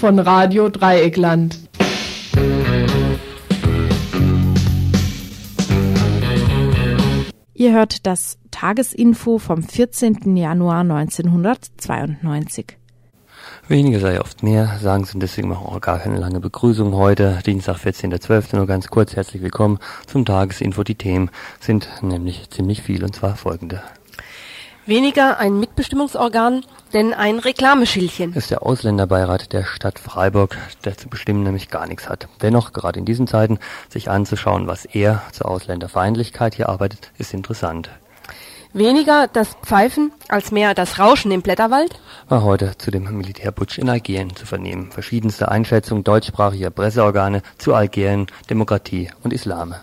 Von Radio Dreieckland. Ihr hört das Tagesinfo vom 14. Januar 1992. Weniger sei oft mehr, sagen Sie und deswegen machen wir auch gar keine lange Begrüßung heute. Dienstag, 14.12. Nur ganz kurz herzlich willkommen zum Tagesinfo. Die Themen sind nämlich ziemlich viel und zwar folgende. Weniger ein Mitbestimmungsorgan, denn ein Reklameschildchen. ist der Ausländerbeirat der Stadt Freiburg, der zu bestimmen nämlich gar nichts hat. Dennoch, gerade in diesen Zeiten, sich anzuschauen, was er zur Ausländerfeindlichkeit hier arbeitet, ist interessant. Weniger das Pfeifen als mehr das Rauschen im Blätterwald? War heute zu dem Militärputsch in Algerien zu vernehmen. Verschiedenste Einschätzungen deutschsprachiger Presseorgane zu Algerien, Demokratie und Islam.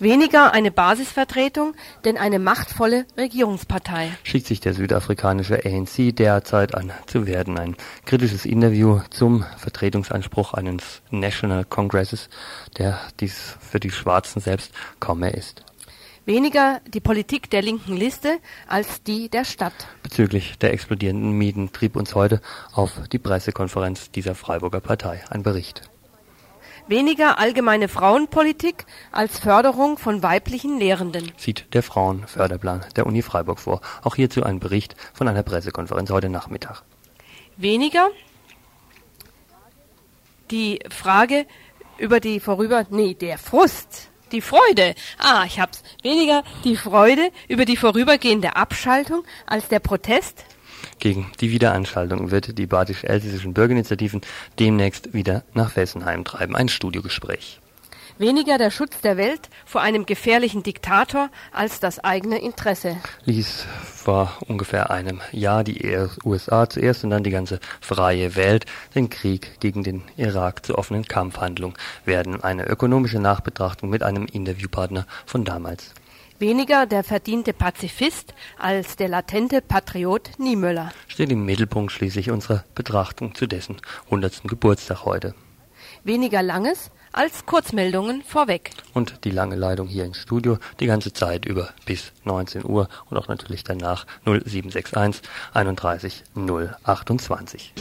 Weniger eine Basisvertretung, denn eine machtvolle Regierungspartei. Schickt sich der südafrikanische ANC derzeit an zu werden. Ein kritisches Interview zum Vertretungsanspruch eines National Congresses, der dies für die Schwarzen selbst kaum mehr ist. Weniger die Politik der linken Liste als die der Stadt. Bezüglich der explodierenden Mieten trieb uns heute auf die Pressekonferenz dieser Freiburger Partei ein Bericht. Weniger allgemeine Frauenpolitik als Förderung von weiblichen Lehrenden. Sieht der Frauenförderplan der Uni Freiburg vor. Auch hierzu ein Bericht von einer Pressekonferenz heute Nachmittag. Weniger die Frage über die vorüber, nee, der Frust, die Freude. Ah, ich hab's. Weniger die Freude über die vorübergehende Abschaltung als der Protest gegen die Wiederanschaltung wird die badisch-elsässischen Bürgerinitiativen demnächst wieder nach Fessenheim treiben. Ein Studiogespräch. Weniger der Schutz der Welt vor einem gefährlichen Diktator als das eigene Interesse. Ließ vor ungefähr einem Jahr die USA zuerst und dann die ganze freie Welt den Krieg gegen den Irak zur offenen Kampfhandlung werden. Eine ökonomische Nachbetrachtung mit einem Interviewpartner von damals. Weniger der verdiente Pazifist als der latente Patriot Niemöller. Steht im Mittelpunkt schließlich unserer Betrachtung zu dessen 100. Geburtstag heute. Weniger Langes als Kurzmeldungen vorweg. Und die lange Leitung hier im Studio die ganze Zeit über bis 19 Uhr und auch natürlich danach 0761 31 028.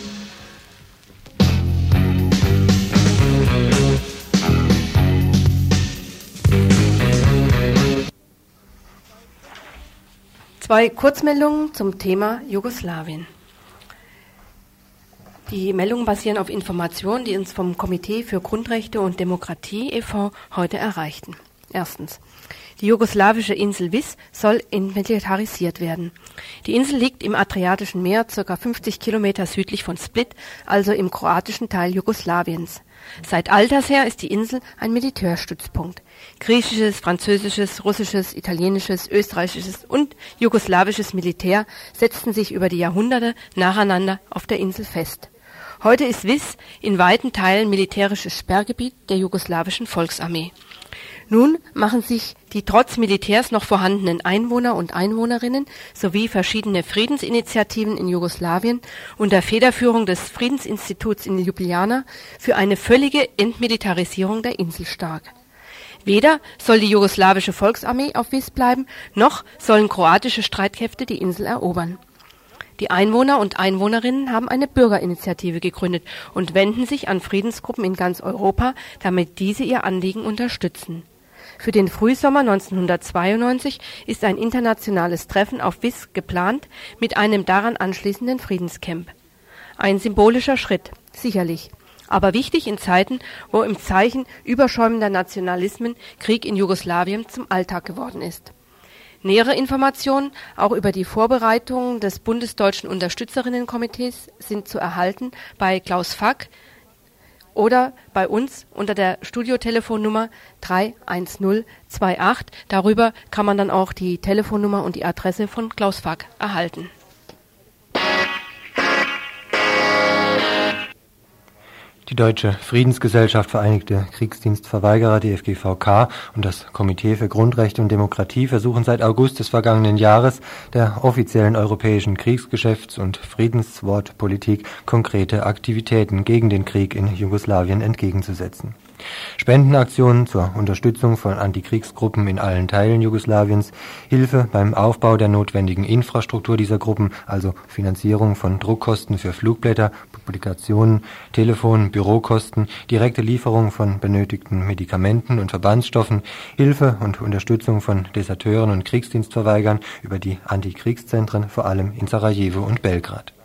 Zwei Kurzmeldungen zum Thema Jugoslawien. Die Meldungen basieren auf Informationen, die uns vom Komitee für Grundrechte und Demokratie e.V. heute erreichten. Erstens. Die jugoslawische Insel Vis soll entmilitarisiert werden. Die Insel liegt im Adriatischen Meer, ca. 50 Kilometer südlich von Split, also im kroatischen Teil Jugoslawiens. Seit alters her ist die Insel ein Militärstützpunkt. Griechisches, französisches, russisches, italienisches, österreichisches und jugoslawisches Militär setzten sich über die Jahrhunderte nacheinander auf der Insel fest. Heute ist Vis in weiten Teilen militärisches Sperrgebiet der jugoslawischen Volksarmee. Nun machen sich die trotz Militärs noch vorhandenen Einwohner und Einwohnerinnen sowie verschiedene Friedensinitiativen in Jugoslawien unter Federführung des Friedensinstituts in Ljubljana für eine völlige Entmilitarisierung der Insel stark. Weder soll die jugoslawische Volksarmee auf Vis bleiben, noch sollen kroatische Streitkräfte die Insel erobern. Die Einwohner und Einwohnerinnen haben eine Bürgerinitiative gegründet und wenden sich an Friedensgruppen in ganz Europa, damit diese ihr Anliegen unterstützen. Für den Frühsommer 1992 ist ein internationales Treffen auf Vis geplant mit einem daran anschließenden Friedenscamp. Ein symbolischer Schritt, sicherlich. Aber wichtig in Zeiten, wo im Zeichen überschäumender Nationalismen Krieg in Jugoslawien zum Alltag geworden ist. Nähere Informationen auch über die Vorbereitungen des bundesdeutschen Unterstützerinnenkomitees sind zu erhalten bei Klaus Fack, oder bei uns unter der Studiotelefonnummer 31028. Darüber kann man dann auch die Telefonnummer und die Adresse von Klaus Fack erhalten. Die Deutsche Friedensgesellschaft Vereinigte Kriegsdienstverweigerer DFGVK und das Komitee für Grundrechte und Demokratie versuchen seit August des vergangenen Jahres der offiziellen europäischen Kriegsgeschäfts- und Friedenswortpolitik konkrete Aktivitäten gegen den Krieg in Jugoslawien entgegenzusetzen. Spendenaktionen zur Unterstützung von Antikriegsgruppen in allen Teilen Jugoslawiens, Hilfe beim Aufbau der notwendigen Infrastruktur dieser Gruppen, also Finanzierung von Druckkosten für Flugblätter, Publikationen, Telefon, Bürokosten, direkte Lieferung von benötigten Medikamenten und Verbandsstoffen, Hilfe und Unterstützung von Deserteuren und Kriegsdienstverweigern über die Antikriegszentren, vor allem in Sarajevo und Belgrad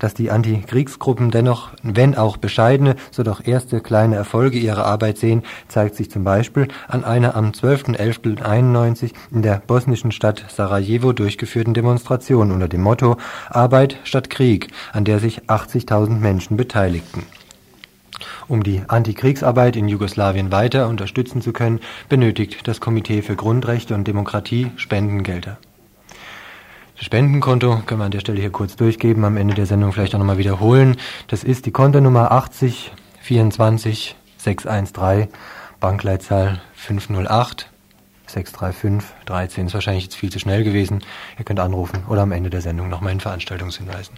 dass die Antikriegsgruppen dennoch, wenn auch bescheidene, so doch erste kleine Erfolge ihrer Arbeit sehen, zeigt sich zum Beispiel an einer am 12.11.91 in der bosnischen Stadt Sarajevo durchgeführten Demonstration unter dem Motto Arbeit statt Krieg, an der sich 80.000 Menschen beteiligten. Um die Antikriegsarbeit in Jugoslawien weiter unterstützen zu können, benötigt das Komitee für Grundrechte und Demokratie Spendengelder. Spendenkonto können wir an der Stelle hier kurz durchgeben, am Ende der Sendung vielleicht auch nochmal wiederholen. Das ist die Kontonummer 80 24 613, Bankleitzahl 508 635 13. Ist wahrscheinlich jetzt viel zu schnell gewesen. Ihr könnt anrufen oder am Ende der Sendung nochmal in Veranstaltungshinweisen.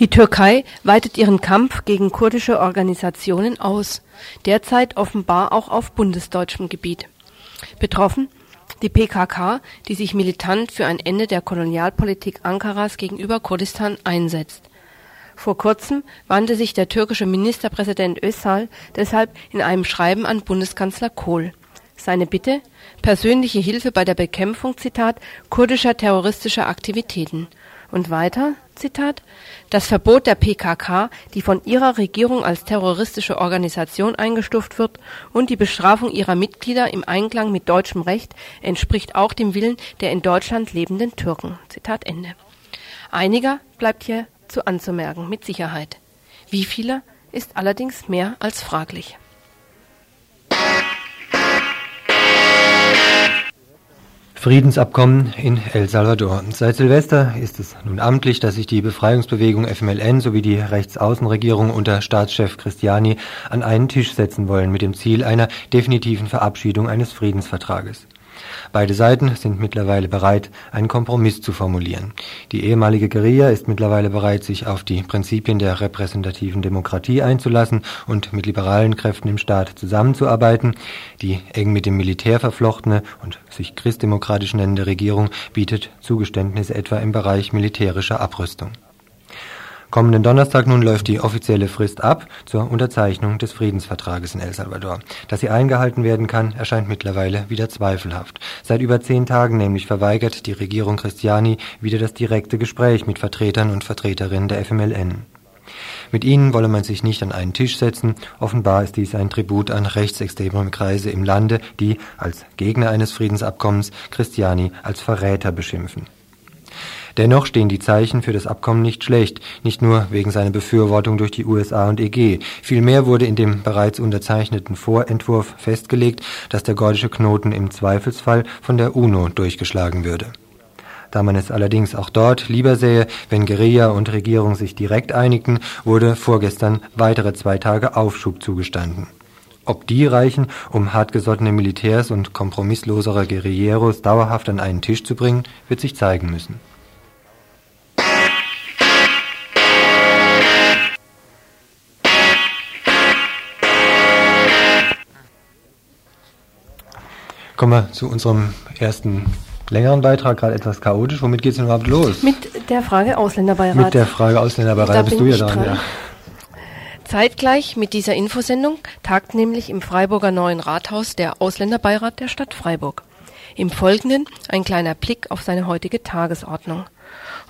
Die Türkei weitet ihren Kampf gegen kurdische Organisationen aus, derzeit offenbar auch auf bundesdeutschem Gebiet. Betroffen die PKK, die sich militant für ein Ende der Kolonialpolitik Ankaras gegenüber Kurdistan einsetzt. Vor kurzem wandte sich der türkische Ministerpräsident Özal deshalb in einem Schreiben an Bundeskanzler Kohl. Seine Bitte persönliche Hilfe bei der Bekämpfung Zitat kurdischer terroristischer Aktivitäten und weiter Zitat, das Verbot der PKK, die von ihrer Regierung als terroristische Organisation eingestuft wird, und die Bestrafung ihrer Mitglieder im Einklang mit deutschem Recht entspricht auch dem Willen der in Deutschland lebenden Türken. Zitat Ende. Einiger bleibt hier zu anzumerken, mit Sicherheit. Wie viele ist allerdings mehr als fraglich. Friedensabkommen in El Salvador. Seit Silvester ist es nun amtlich, dass sich die Befreiungsbewegung FMLN sowie die Rechtsaußenregierung unter Staatschef Cristiani an einen Tisch setzen wollen mit dem Ziel einer definitiven Verabschiedung eines Friedensvertrages. Beide Seiten sind mittlerweile bereit, einen Kompromiss zu formulieren. Die ehemalige Guerilla ist mittlerweile bereit, sich auf die Prinzipien der repräsentativen Demokratie einzulassen und mit liberalen Kräften im Staat zusammenzuarbeiten. Die eng mit dem Militär verflochtene und sich christdemokratisch nennende Regierung bietet Zugeständnisse etwa im Bereich militärischer Abrüstung. Kommenden Donnerstag nun läuft die offizielle Frist ab zur Unterzeichnung des Friedensvertrages in El Salvador. Dass sie eingehalten werden kann, erscheint mittlerweile wieder zweifelhaft. Seit über zehn Tagen nämlich verweigert die Regierung Christiani wieder das direkte Gespräch mit Vertretern und Vertreterinnen der FMLN. Mit ihnen wolle man sich nicht an einen Tisch setzen. Offenbar ist dies ein Tribut an rechtsextreme Kreise im Lande, die als Gegner eines Friedensabkommens Christiani als Verräter beschimpfen. Dennoch stehen die Zeichen für das Abkommen nicht schlecht, nicht nur wegen seiner Befürwortung durch die USA und EG. Vielmehr wurde in dem bereits unterzeichneten Vorentwurf festgelegt, dass der gordische Knoten im Zweifelsfall von der UNO durchgeschlagen würde. Da man es allerdings auch dort lieber sähe, wenn Guerilla und Regierung sich direkt einigten, wurde vorgestern weitere zwei Tage Aufschub zugestanden. Ob die reichen, um hartgesottene Militärs und kompromisslosere Guerilleros dauerhaft an einen Tisch zu bringen, wird sich zeigen müssen. Kommen wir zu unserem ersten längeren Beitrag, gerade etwas chaotisch. Womit geht es denn überhaupt los? Mit der Frage Ausländerbeirat. Mit der Frage Ausländerbeirat, da bist du ja dran. Ja. Zeitgleich mit dieser Infosendung tagt nämlich im Freiburger Neuen Rathaus der Ausländerbeirat der Stadt Freiburg. Im Folgenden ein kleiner Blick auf seine heutige Tagesordnung.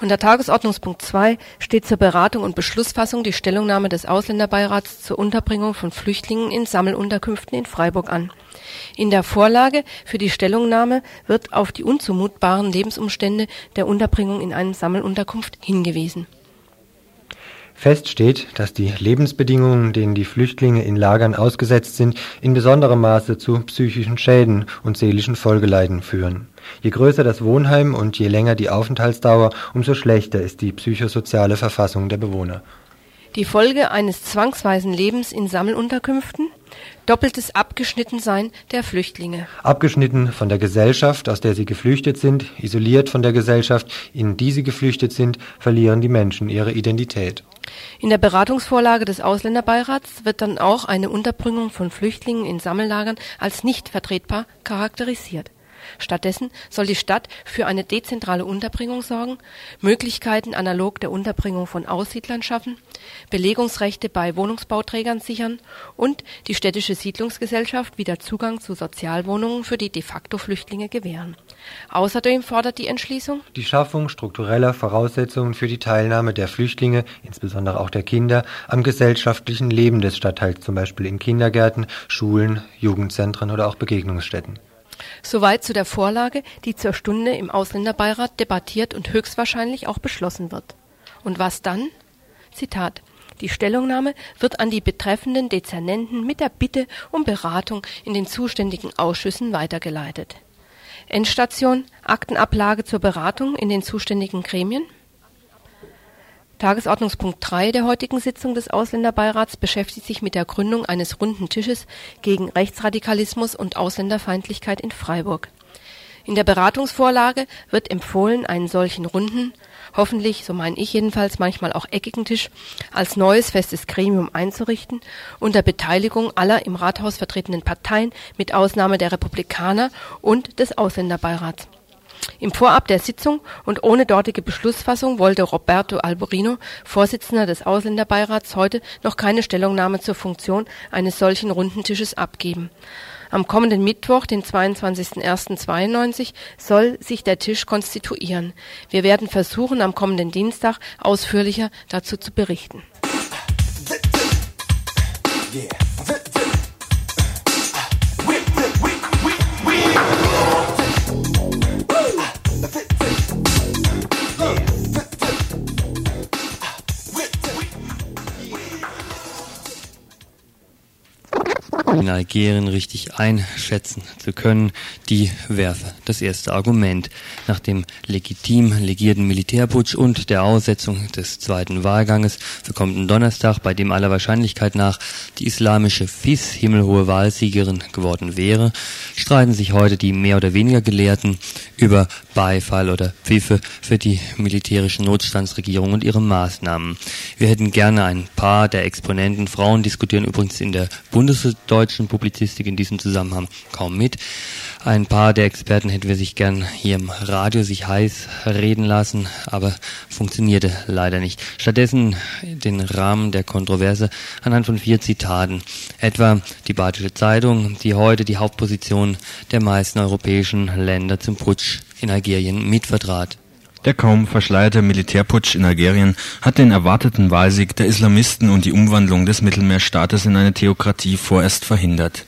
Unter Tagesordnungspunkt 2 steht zur Beratung und Beschlussfassung die Stellungnahme des Ausländerbeirats zur Unterbringung von Flüchtlingen in Sammelunterkünften in Freiburg an. In der Vorlage für die Stellungnahme wird auf die unzumutbaren Lebensumstände der Unterbringung in einem Sammelunterkunft hingewiesen. Fest steht, dass die Lebensbedingungen, denen die Flüchtlinge in Lagern ausgesetzt sind, in besonderem Maße zu psychischen Schäden und seelischen Folgeleiden führen. Je größer das Wohnheim und je länger die Aufenthaltsdauer, umso schlechter ist die psychosoziale Verfassung der Bewohner. Die Folge eines zwangsweisen Lebens in Sammelunterkünften – Doppeltes Abgeschnittensein der Flüchtlinge. Abgeschnitten von der Gesellschaft, aus der sie geflüchtet sind, isoliert von der Gesellschaft, in die sie geflüchtet sind, verlieren die Menschen ihre Identität. In der Beratungsvorlage des Ausländerbeirats wird dann auch eine Unterbringung von Flüchtlingen in Sammellagern als nicht vertretbar charakterisiert Stattdessen soll die Stadt für eine dezentrale Unterbringung sorgen, Möglichkeiten analog der Unterbringung von Aussiedlern schaffen, Belegungsrechte bei Wohnungsbauträgern sichern und die städtische Siedlungsgesellschaft wieder Zugang zu Sozialwohnungen für die De-facto-Flüchtlinge gewähren. Außerdem fordert die Entschließung die Schaffung struktureller Voraussetzungen für die Teilnahme der Flüchtlinge, insbesondere auch der Kinder, am gesellschaftlichen Leben des Stadtteils, zum Beispiel in Kindergärten, Schulen, Jugendzentren oder auch Begegnungsstätten. Soweit zu der Vorlage, die zur Stunde im Ausländerbeirat debattiert und höchstwahrscheinlich auch beschlossen wird. Und was dann? Zitat die Stellungnahme wird an die betreffenden Dezernenten mit der Bitte um Beratung in den zuständigen Ausschüssen weitergeleitet. Endstation Aktenablage zur Beratung in den zuständigen Gremien Tagesordnungspunkt 3 der heutigen Sitzung des Ausländerbeirats beschäftigt sich mit der Gründung eines runden Tisches gegen Rechtsradikalismus und Ausländerfeindlichkeit in Freiburg. In der Beratungsvorlage wird empfohlen, einen solchen runden, hoffentlich, so meine ich jedenfalls, manchmal auch eckigen Tisch als neues festes Gremium einzurichten, unter Beteiligung aller im Rathaus vertretenen Parteien mit Ausnahme der Republikaner und des Ausländerbeirats. Im Vorab der Sitzung und ohne dortige Beschlussfassung wollte Roberto Alborino, Vorsitzender des Ausländerbeirats, heute noch keine Stellungnahme zur Funktion eines solchen runden Tisches abgeben. Am kommenden Mittwoch, den 22.01.92, soll sich der Tisch konstituieren. Wir werden versuchen, am kommenden Dienstag ausführlicher dazu zu berichten. Yeah. Algerien richtig einschätzen zu können, die werfe das erste Argument. Nach dem legitim legierten Militärputsch und der Aussetzung des zweiten Wahlganges für kommenden Donnerstag, bei dem aller Wahrscheinlichkeit nach die islamische FIS himmelhohe Wahlsiegerin geworden wäre, streiten sich heute die mehr oder weniger Gelehrten über Beifall oder Pfiffe für die militärische Notstandsregierung und ihre Maßnahmen. Wir hätten gerne ein paar der Exponenten, Frauen diskutieren übrigens in der bundesdeutschen Publizistik in diesem Zusammenhang kaum mit. Ein paar der Experten hätten wir sich gern hier im Radio sich heiß reden lassen, aber funktionierte leider nicht. Stattdessen den Rahmen der Kontroverse anhand von vier Zitaten. Etwa die Badische Zeitung, die heute die Hauptposition der meisten europäischen Länder zum Putsch in Algerien mitvertrat. Der kaum verschleierte Militärputsch in Algerien hat den erwarteten Wahlsieg der Islamisten und die Umwandlung des Mittelmeerstaates in eine Theokratie vorerst verhindert.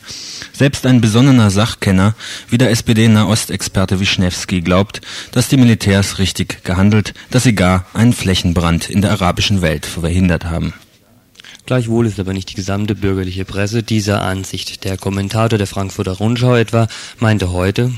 Selbst ein besonnener Sachkenner wie der SPD-Nahostexperte Wischnewski glaubt, dass die Militärs richtig gehandelt, dass sie gar einen Flächenbrand in der arabischen Welt verhindert haben. Gleichwohl ist aber nicht die gesamte bürgerliche Presse dieser Ansicht. Der Kommentator der Frankfurter Rundschau etwa meinte heute,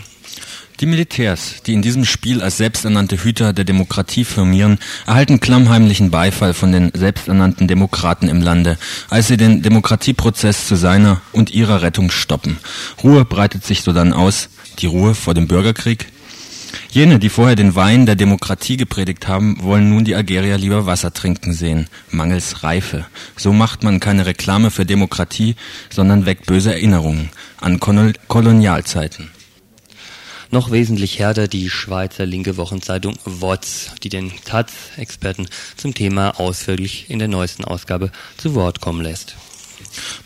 die Militärs, die in diesem Spiel als selbsternannte Hüter der Demokratie firmieren, erhalten klammheimlichen Beifall von den selbsternannten Demokraten im Lande, als sie den Demokratieprozess zu seiner und ihrer Rettung stoppen. Ruhe breitet sich sodann aus, die Ruhe vor dem Bürgerkrieg. Jene, die vorher den Wein der Demokratie gepredigt haben, wollen nun die Algerier lieber Wasser trinken sehen, mangels Reife. So macht man keine Reklame für Demokratie, sondern weckt böse Erinnerungen an Kolonialzeiten. Noch wesentlich härter die Schweizer linke Wochenzeitung WOTS, die den Taz-Experten zum Thema ausführlich in der neuesten Ausgabe zu Wort kommen lässt.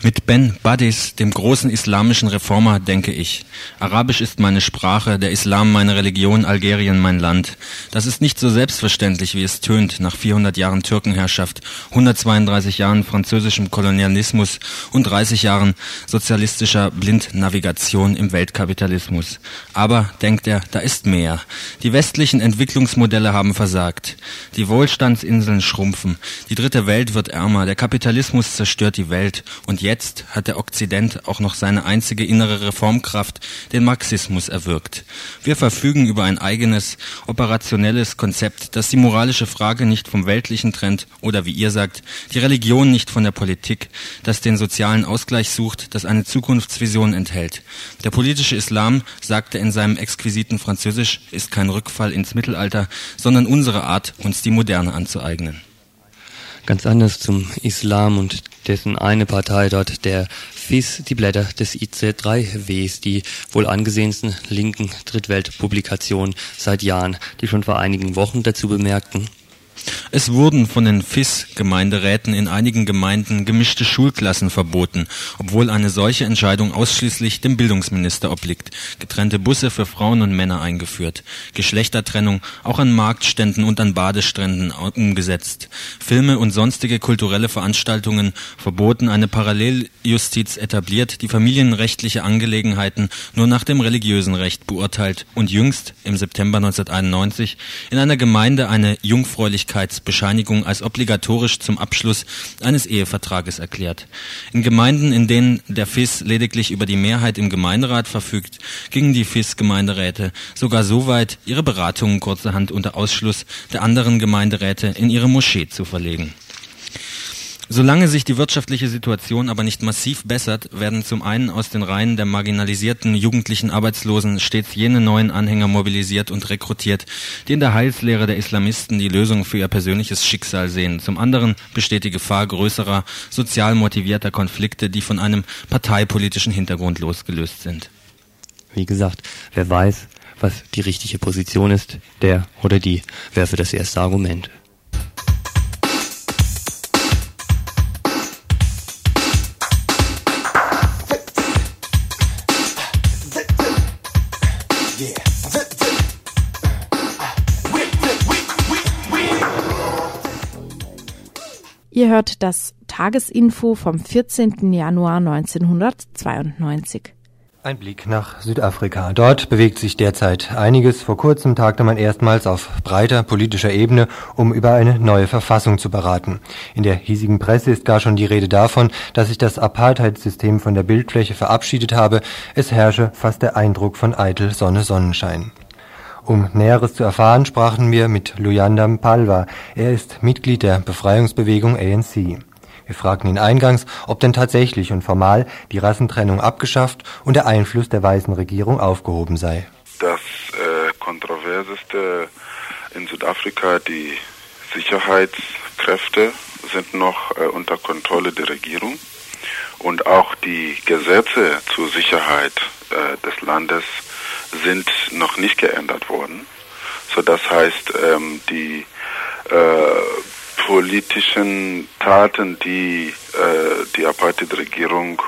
Mit Ben Badis, dem großen islamischen Reformer, denke ich. Arabisch ist meine Sprache, der Islam meine Religion, Algerien mein Land. Das ist nicht so selbstverständlich, wie es tönt, nach 400 Jahren Türkenherrschaft, 132 Jahren französischem Kolonialismus und 30 Jahren sozialistischer Blindnavigation im Weltkapitalismus. Aber, denkt er, da ist mehr. Die westlichen Entwicklungsmodelle haben versagt. Die Wohlstandsinseln schrumpfen. Die dritte Welt wird ärmer. Der Kapitalismus zerstört die Welt Und jetzt hat der Okzident auch noch seine einzige innere Reformkraft, den Marxismus, erwirkt. Wir verfügen über ein eigenes, operationelles Konzept, das die moralische Frage nicht vom Weltlichen trennt oder wie ihr sagt, die Religion nicht von der Politik, das den sozialen Ausgleich sucht, das eine Zukunftsvision enthält. Der politische Islam, sagte in seinem exquisiten Französisch, ist kein Rückfall ins Mittelalter, sondern unsere Art, uns die Moderne anzueignen. Ganz anders zum Islam und dessen eine Partei dort, der FIS, die Blätter des IC3Ws, die wohl angesehensten linken Drittweltpublikationen seit Jahren, die schon vor einigen Wochen dazu bemerkten, es wurden von den FIS-Gemeinderäten in einigen Gemeinden gemischte Schulklassen verboten, obwohl eine solche Entscheidung ausschließlich dem Bildungsminister obliegt, getrennte Busse für Frauen und Männer eingeführt, Geschlechtertrennung auch an Marktständen und an Badestränden umgesetzt, Filme und sonstige kulturelle Veranstaltungen verboten, eine Paralleljustiz etabliert, die familienrechtliche Angelegenheiten nur nach dem religiösen Recht beurteilt und jüngst im September 1991 in einer Gemeinde eine Jungfräulichkeit Ehelosigkeitsbescheinigung als obligatorisch zum Abschluss eines Ehevertrages erklärt. In Gemeinden, in denen der FIS lediglich über die Mehrheit im Gemeinderat verfügt, gingen die FIS-Gemeinderäte sogar so weit, ihre Beratungen kurzerhand unter Ausschluss der anderen Gemeinderäte in ihre Moschee zu verlegen. Solange sich die wirtschaftliche Situation aber nicht massiv bessert, werden zum einen aus den Reihen der marginalisierten jugendlichen Arbeitslosen stets jene neuen Anhänger mobilisiert und rekrutiert, die in der Heilslehre der Islamisten die Lösung für ihr persönliches Schicksal sehen. Zum anderen besteht die Gefahr größerer, sozial motivierter Konflikte, die von einem parteipolitischen Hintergrund losgelöst sind. Wie gesagt, wer weiß, was die richtige Position ist, der oder die werfe das erste Argument. Ihr hört das Tagesinfo vom 14. Januar 1992. Ein Blick nach Südafrika. Dort bewegt sich derzeit einiges. Vor kurzem tagte man erstmals auf breiter politischer Ebene, um über eine neue Verfassung zu beraten. In der hiesigen Presse ist gar schon die Rede davon, dass sich das Apartheidssystem von der Bildfläche verabschiedet habe. Es herrsche fast der Eindruck von eitel Sonne Sonnenschein. Um Näheres zu erfahren, sprachen wir mit Luyanda Palwa. Er ist Mitglied der Befreiungsbewegung ANC. Wir fragten ihn eingangs, ob denn tatsächlich und formal die Rassentrennung abgeschafft und der Einfluss der weißen Regierung aufgehoben sei. Das äh, kontroverseste in Südafrika, die Sicherheitskräfte sind noch äh, unter Kontrolle der Regierung und auch die Gesetze zur Sicherheit äh, des Landes sind noch nicht geändert worden. So das heißt, ähm, die äh, politischen Taten, die äh, die Apartheid-Regierung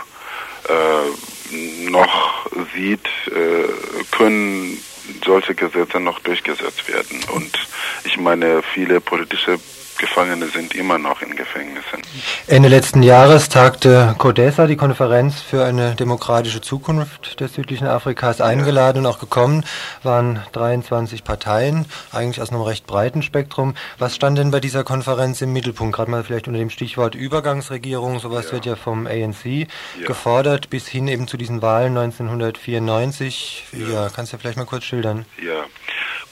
äh, noch sieht, äh, können solche Gesetze noch durchgesetzt werden. Und ich meine, viele politische Gefangene sind immer noch in Gefängnissen. Ende letzten Jahres tagte CODESA, die Konferenz für eine demokratische Zukunft des südlichen Afrikas, eingeladen und auch gekommen. Waren 23 Parteien, eigentlich aus einem recht breiten Spektrum. Was stand denn bei dieser Konferenz im Mittelpunkt? Gerade mal vielleicht unter dem Stichwort Übergangsregierung. Sowas ja. wird ja vom ANC ja. gefordert, bis hin eben zu diesen Wahlen 1994. Ja, ja kannst du vielleicht mal kurz schildern? Ja.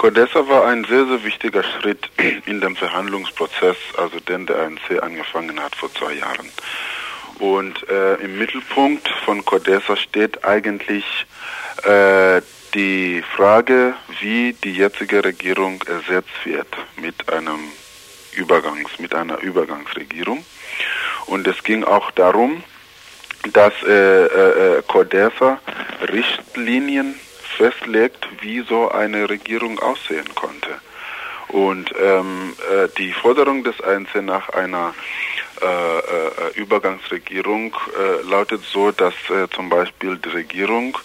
Codessa war ein sehr, sehr wichtiger Schritt in dem Verhandlungsprozess, also den der ANC angefangen hat vor zwei Jahren. Und äh, im Mittelpunkt von Codessa steht eigentlich äh, die Frage, wie die jetzige Regierung ersetzt wird mit einem Übergangs, mit einer Übergangsregierung. Und es ging auch darum, dass äh, äh, Codessa Richtlinien festlegt, wie so eine Regierung aussehen konnte. Und ähm, äh, die Forderung des Einzelnen nach einer äh, äh, Übergangsregierung äh, lautet so, dass äh, zum Beispiel die Regierung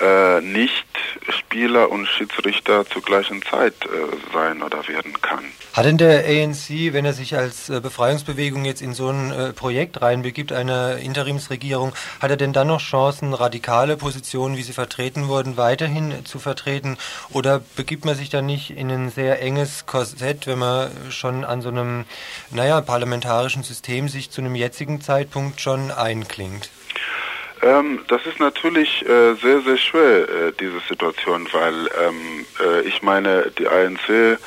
äh, nicht Spieler und Schiedsrichter zur gleichen Zeit äh, sein oder werden kann. Hat denn der ANC, wenn er sich als äh, Befreiungsbewegung jetzt in so ein äh, Projekt reinbegibt, eine Interimsregierung, hat er denn dann noch Chancen, radikale Positionen, wie sie vertreten wurden, weiterhin zu vertreten? Oder begibt man sich da nicht in ein sehr enges Korsett, wenn man schon an so einem, naja, parlamentarischen System sich zu einem jetzigen Zeitpunkt schon einklingt? Ähm, das ist natürlich äh, sehr, sehr schwer, äh, diese Situation, weil ähm, äh, ich meine, die ANC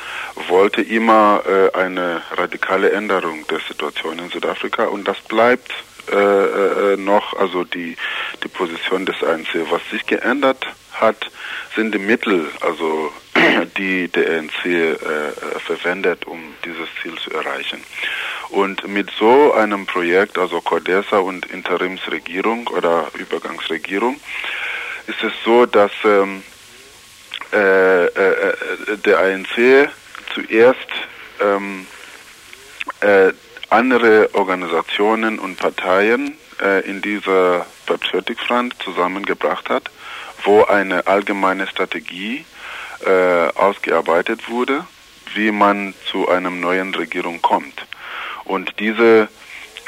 wollte immer äh, eine radikale Änderung der Situation in Südafrika und das bleibt äh, äh, noch, also die, die Position des ANC. Was sich geändert hat, sind die Mittel, also die der ANC äh, verwendet, um dieses Ziel zu erreichen. Und mit so einem Projekt, also Cordesa und Interimsregierung oder Übergangsregierung, ist es so, dass ähm, äh, äh, der ANC zuerst ähm, äh, andere Organisationen und Parteien äh, in dieser Patriotic Front zusammengebracht hat, wo eine allgemeine Strategie äh, ausgearbeitet wurde, wie man zu einer neuen Regierung kommt. Und diese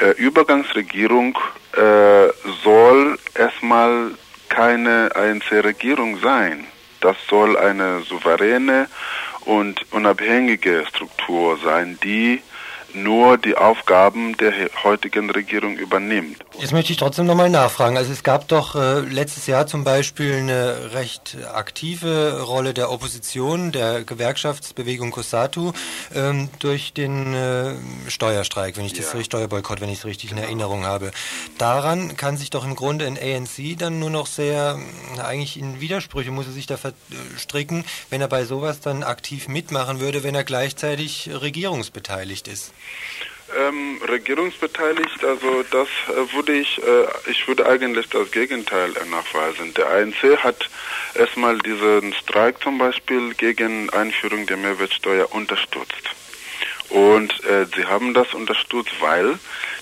äh, Übergangsregierung äh, soll erstmal keine ANC-Regierung sein. Das soll eine souveräne und unabhängige Struktur sein, die nur die Aufgaben der heutigen Regierung übernimmt. Jetzt möchte ich trotzdem nochmal nachfragen. Also es gab doch äh, letztes Jahr zum Beispiel eine recht aktive Rolle der Opposition, der Gewerkschaftsbewegung COSATU, ähm, durch den äh, Steuerstreik, wenn ich das ja. Steuerboykott, wenn ich es richtig in Erinnerung habe. Daran kann sich doch im Grunde ein ANC dann nur noch sehr, eigentlich in Widersprüche muss er sich da verstricken, wenn er bei sowas dann aktiv mitmachen würde, wenn er gleichzeitig regierungsbeteiligt ist. Ähm, regierungsbeteiligt, also das äh, würde ich, äh, ich würde eigentlich das Gegenteil äh, nachweisen. Der ANC hat erstmal diesen Streik zum Beispiel gegen Einführung der Mehrwertsteuer unterstützt. Und äh, sie haben das unterstützt, weil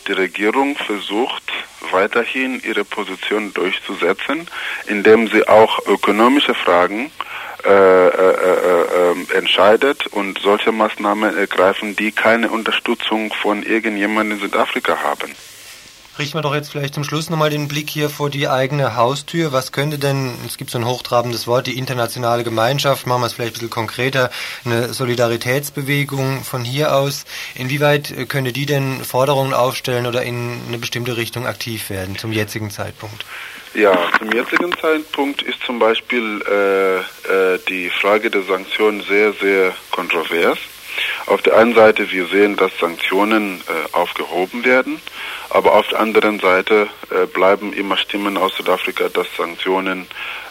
die Regierung versucht, weiterhin ihre Position durchzusetzen, indem sie auch ökonomische Fragen äh, äh, äh, ähm, entscheidet und solche Maßnahmen ergreifen, die keine Unterstützung von irgendjemandem in Südafrika haben. Richten wir doch jetzt vielleicht zum Schluss nochmal den Blick hier vor die eigene Haustür. Was könnte denn, es gibt so ein hochtrabendes Wort, die internationale Gemeinschaft, machen wir es vielleicht ein bisschen konkreter, eine Solidaritätsbewegung von hier aus. Inwieweit könnte die denn Forderungen aufstellen oder in eine bestimmte Richtung aktiv werden zum jetzigen Zeitpunkt? Ja, zum jetzigen Zeitpunkt ist zum Beispiel äh, äh, die Frage der Sanktionen sehr, sehr kontrovers. Auf der einen Seite, wir sehen, dass Sanktionen äh, aufgehoben werden, aber auf der anderen Seite äh, bleiben immer Stimmen aus Südafrika, dass Sanktionen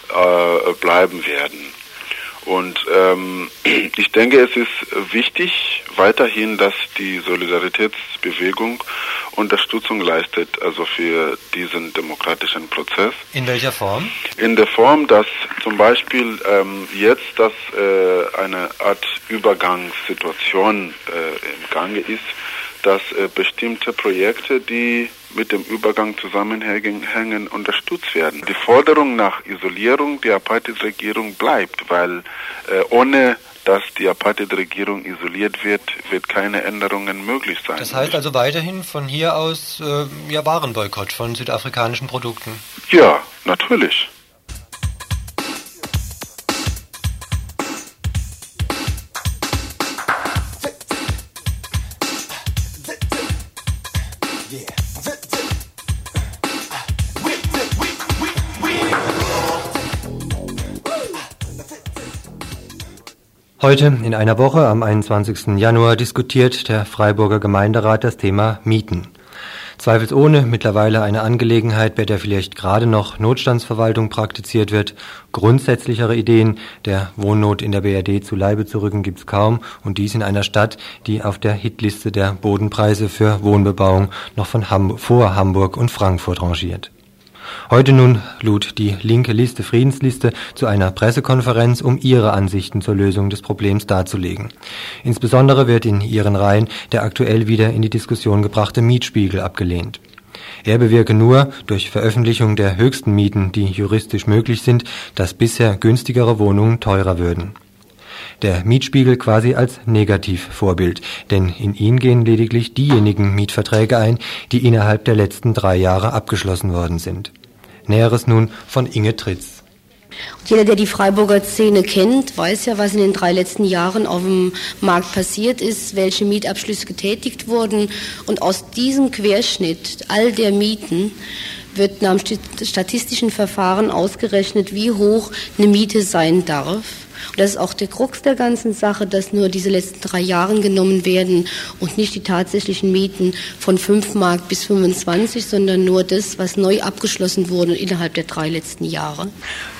äh, bleiben werden. Und ähm, ich denke, es ist wichtig weiterhin, dass die Solidaritätsbewegung Unterstützung leistet, also für diesen demokratischen Prozess. In welcher Form? In der Form, dass zum Beispiel ähm, jetzt, dass äh, eine Art Übergangssituation äh, im Gange ist, dass äh, bestimmte Projekte, die mit dem Übergang zusammenhängen, unterstützt werden. Die Forderung nach Isolierung der Apartheid-Regierung bleibt, weil äh, ohne dass die Apartheid-Regierung isoliert wird, wird keine Änderungen möglich sein. Das heißt also weiterhin von hier aus äh, ja Warenboykott von südafrikanischen Produkten. Ja, natürlich. Heute in einer Woche, am 21. Januar, diskutiert der Freiburger Gemeinderat das Thema Mieten. Zweifelsohne mittlerweile eine Angelegenheit, bei der vielleicht gerade noch Notstandsverwaltung praktiziert wird. Grundsätzlichere Ideen der Wohnnot in der BRD zu Leibe zu rücken gibt's kaum und dies in einer Stadt, die auf der Hitliste der Bodenpreise für Wohnbebauung noch von Hamburg, vor Hamburg und Frankfurt rangiert. Heute nun lud die linke Liste Friedensliste zu einer Pressekonferenz, um ihre Ansichten zur Lösung des Problems darzulegen. Insbesondere wird in ihren Reihen der aktuell wieder in die Diskussion gebrachte Mietspiegel abgelehnt. Er bewirke nur durch Veröffentlichung der höchsten Mieten, die juristisch möglich sind, dass bisher günstigere Wohnungen teurer würden. Der Mietspiegel quasi als Negativvorbild, denn in ihn gehen lediglich diejenigen Mietverträge ein, die innerhalb der letzten drei Jahre abgeschlossen worden sind. Näheres nun von Inge Tritz. Jeder, der die Freiburger Szene kennt, weiß ja, was in den drei letzten Jahren auf dem Markt passiert ist, welche Mietabschlüsse getätigt wurden. Und aus diesem Querschnitt all der Mieten wird nach dem statistischen Verfahren ausgerechnet, wie hoch eine Miete sein darf. Und das ist auch der Krux der ganzen Sache, dass nur diese letzten drei Jahre genommen werden und nicht die tatsächlichen Mieten von 5 Mark bis 25, sondern nur das, was neu abgeschlossen wurde innerhalb der drei letzten Jahre.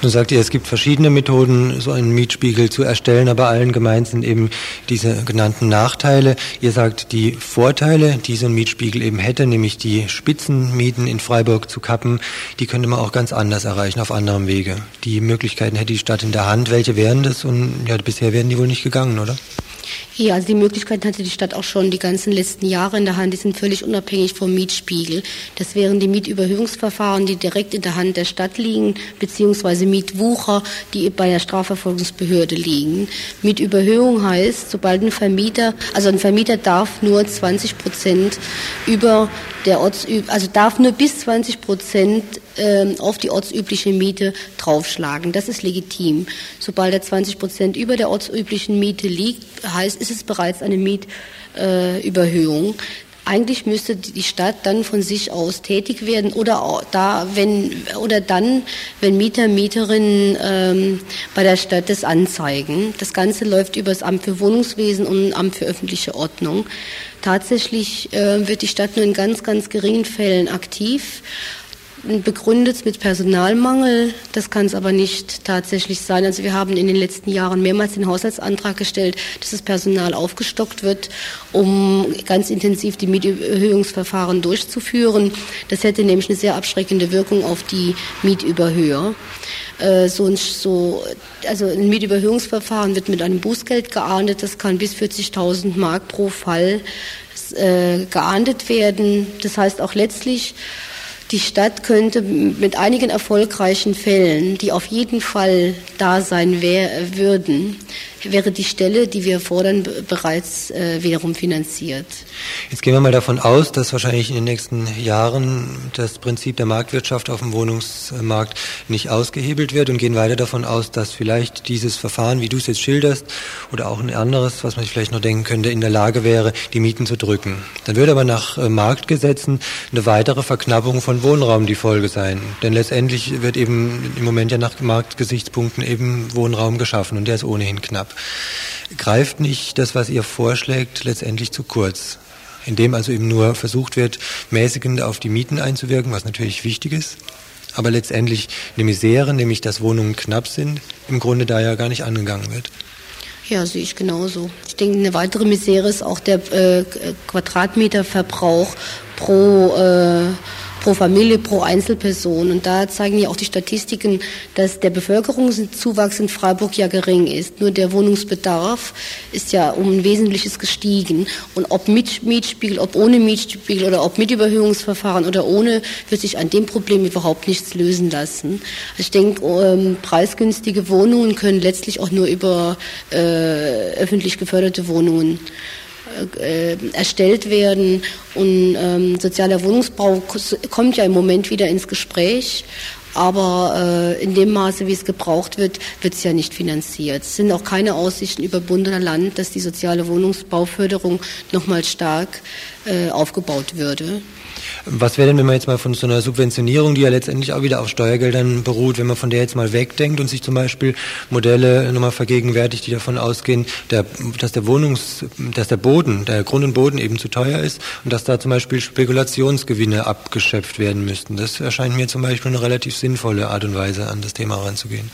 Nun sagt ihr, es gibt verschiedene Methoden, so einen Mietspiegel zu erstellen, aber allen gemeint sind eben diese genannten Nachteile. Ihr sagt, die Vorteile, die so ein Mietspiegel eben hätte, nämlich die Spitzenmieten in Freiburg zu kappen, die könnte man auch ganz anders erreichen, auf anderem Wege. Die Möglichkeiten hätte die Stadt in der Hand. Welche wären das? Und ja, bisher werden die wohl nicht gegangen, oder? Ja, also die Möglichkeiten hatte die Stadt auch schon die ganzen letzten Jahre in der Hand. Die sind völlig unabhängig vom Mietspiegel. Das wären die Mietüberhöhungsverfahren, die direkt in der Hand der Stadt liegen, beziehungsweise Mietwucher, die bei der Strafverfolgungsbehörde liegen. Mietüberhöhung heißt, sobald ein Vermieter, also ein Vermieter darf nur 20 Prozent über der Orts, also darf nur bis 20 Prozent ähm, auf die ortsübliche Miete draufschlagen. Das ist legitim. Sobald er 20 Prozent über der ortsüblichen Miete liegt, heißt, ist es bereits eine Mietüberhöhung. Äh, eigentlich müsste die Stadt dann von sich aus tätig werden oder da, wenn oder dann, wenn Mieter Mieterinnen ähm, bei der Stadt das anzeigen. Das Ganze läuft über das Amt für Wohnungswesen und Amt für öffentliche Ordnung. Tatsächlich äh, wird die Stadt nur in ganz, ganz geringen Fällen aktiv begründet mit Personalmangel. Das kann es aber nicht tatsächlich sein. Also wir haben in den letzten Jahren mehrmals den Haushaltsantrag gestellt, dass das Personal aufgestockt wird, um ganz intensiv die Mieterhöhungsverfahren durchzuführen. Das hätte nämlich eine sehr abschreckende Wirkung auf die Mietüberhöher. Äh, so, so, also ein Mietüberhöhungsverfahren wird mit einem Bußgeld geahndet. Das kann bis 40.000 Mark pro Fall äh, geahndet werden. Das heißt auch letztlich, die Stadt könnte mit einigen erfolgreichen Fällen, die auf jeden Fall da sein wär, würden, wäre die Stelle, die wir fordern, bereits äh, wiederum finanziert. Jetzt gehen wir mal davon aus, dass wahrscheinlich in den nächsten Jahren das Prinzip der Marktwirtschaft auf dem Wohnungsmarkt nicht ausgehebelt wird und gehen weiter davon aus, dass vielleicht dieses Verfahren, wie du es jetzt schilderst, oder auch ein anderes, was man vielleicht noch denken könnte, in der Lage wäre, die Mieten zu drücken. Dann würde aber nach äh, Marktgesetzen eine weitere Verknappung von Wohnraum die Folge sein. Denn letztendlich wird eben im Moment ja nach Marktgesichtspunkten eben Wohnraum geschaffen und der ist ohnehin knapp. Greift nicht das, was ihr vorschlägt, letztendlich zu kurz? Indem also eben nur versucht wird, mäßigend auf die Mieten einzuwirken, was natürlich wichtig ist, aber letztendlich eine Misere, nämlich dass Wohnungen knapp sind, im Grunde da ja gar nicht angegangen wird. Ja, sehe ich genauso. Ich denke, eine weitere Misere ist auch der äh, Quadratmeterverbrauch pro äh, pro Familie, pro Einzelperson. Und da zeigen ja auch die Statistiken, dass der Bevölkerungszuwachs in Freiburg ja gering ist. Nur der Wohnungsbedarf ist ja um ein Wesentliches gestiegen. Und ob mit Mietspiegel, ob ohne Mietspiegel oder ob mit Überhöhungsverfahren oder ohne, wird sich an dem Problem überhaupt nichts lösen lassen. Ich denke, ähm, preisgünstige Wohnungen können letztlich auch nur über äh, öffentlich geförderte Wohnungen äh, erstellt werden. Und ähm, sozialer Wohnungsbau kommt ja im Moment wieder ins Gespräch. Aber äh, in dem Maße, wie es gebraucht wird, wird es ja nicht finanziert. Es sind auch keine Aussichten über Bund oder Land, dass die soziale Wohnungsbauförderung nochmal stark äh, aufgebaut würde. Was wäre denn, wenn man jetzt mal von so einer Subventionierung, die ja letztendlich auch wieder auf Steuergeldern beruht, wenn man von der jetzt mal wegdenkt und sich zum Beispiel Modelle nochmal vergegenwärtigt, die davon ausgehen, der, dass der Wohnungs, dass der Boden, der Grund und Boden eben zu teuer ist und dass da zum Beispiel Spekulationsgewinne abgeschöpft werden müssten. Das erscheint mir zum Beispiel eine relativ sinnvolle Art und Weise, an das Thema heranzugehen.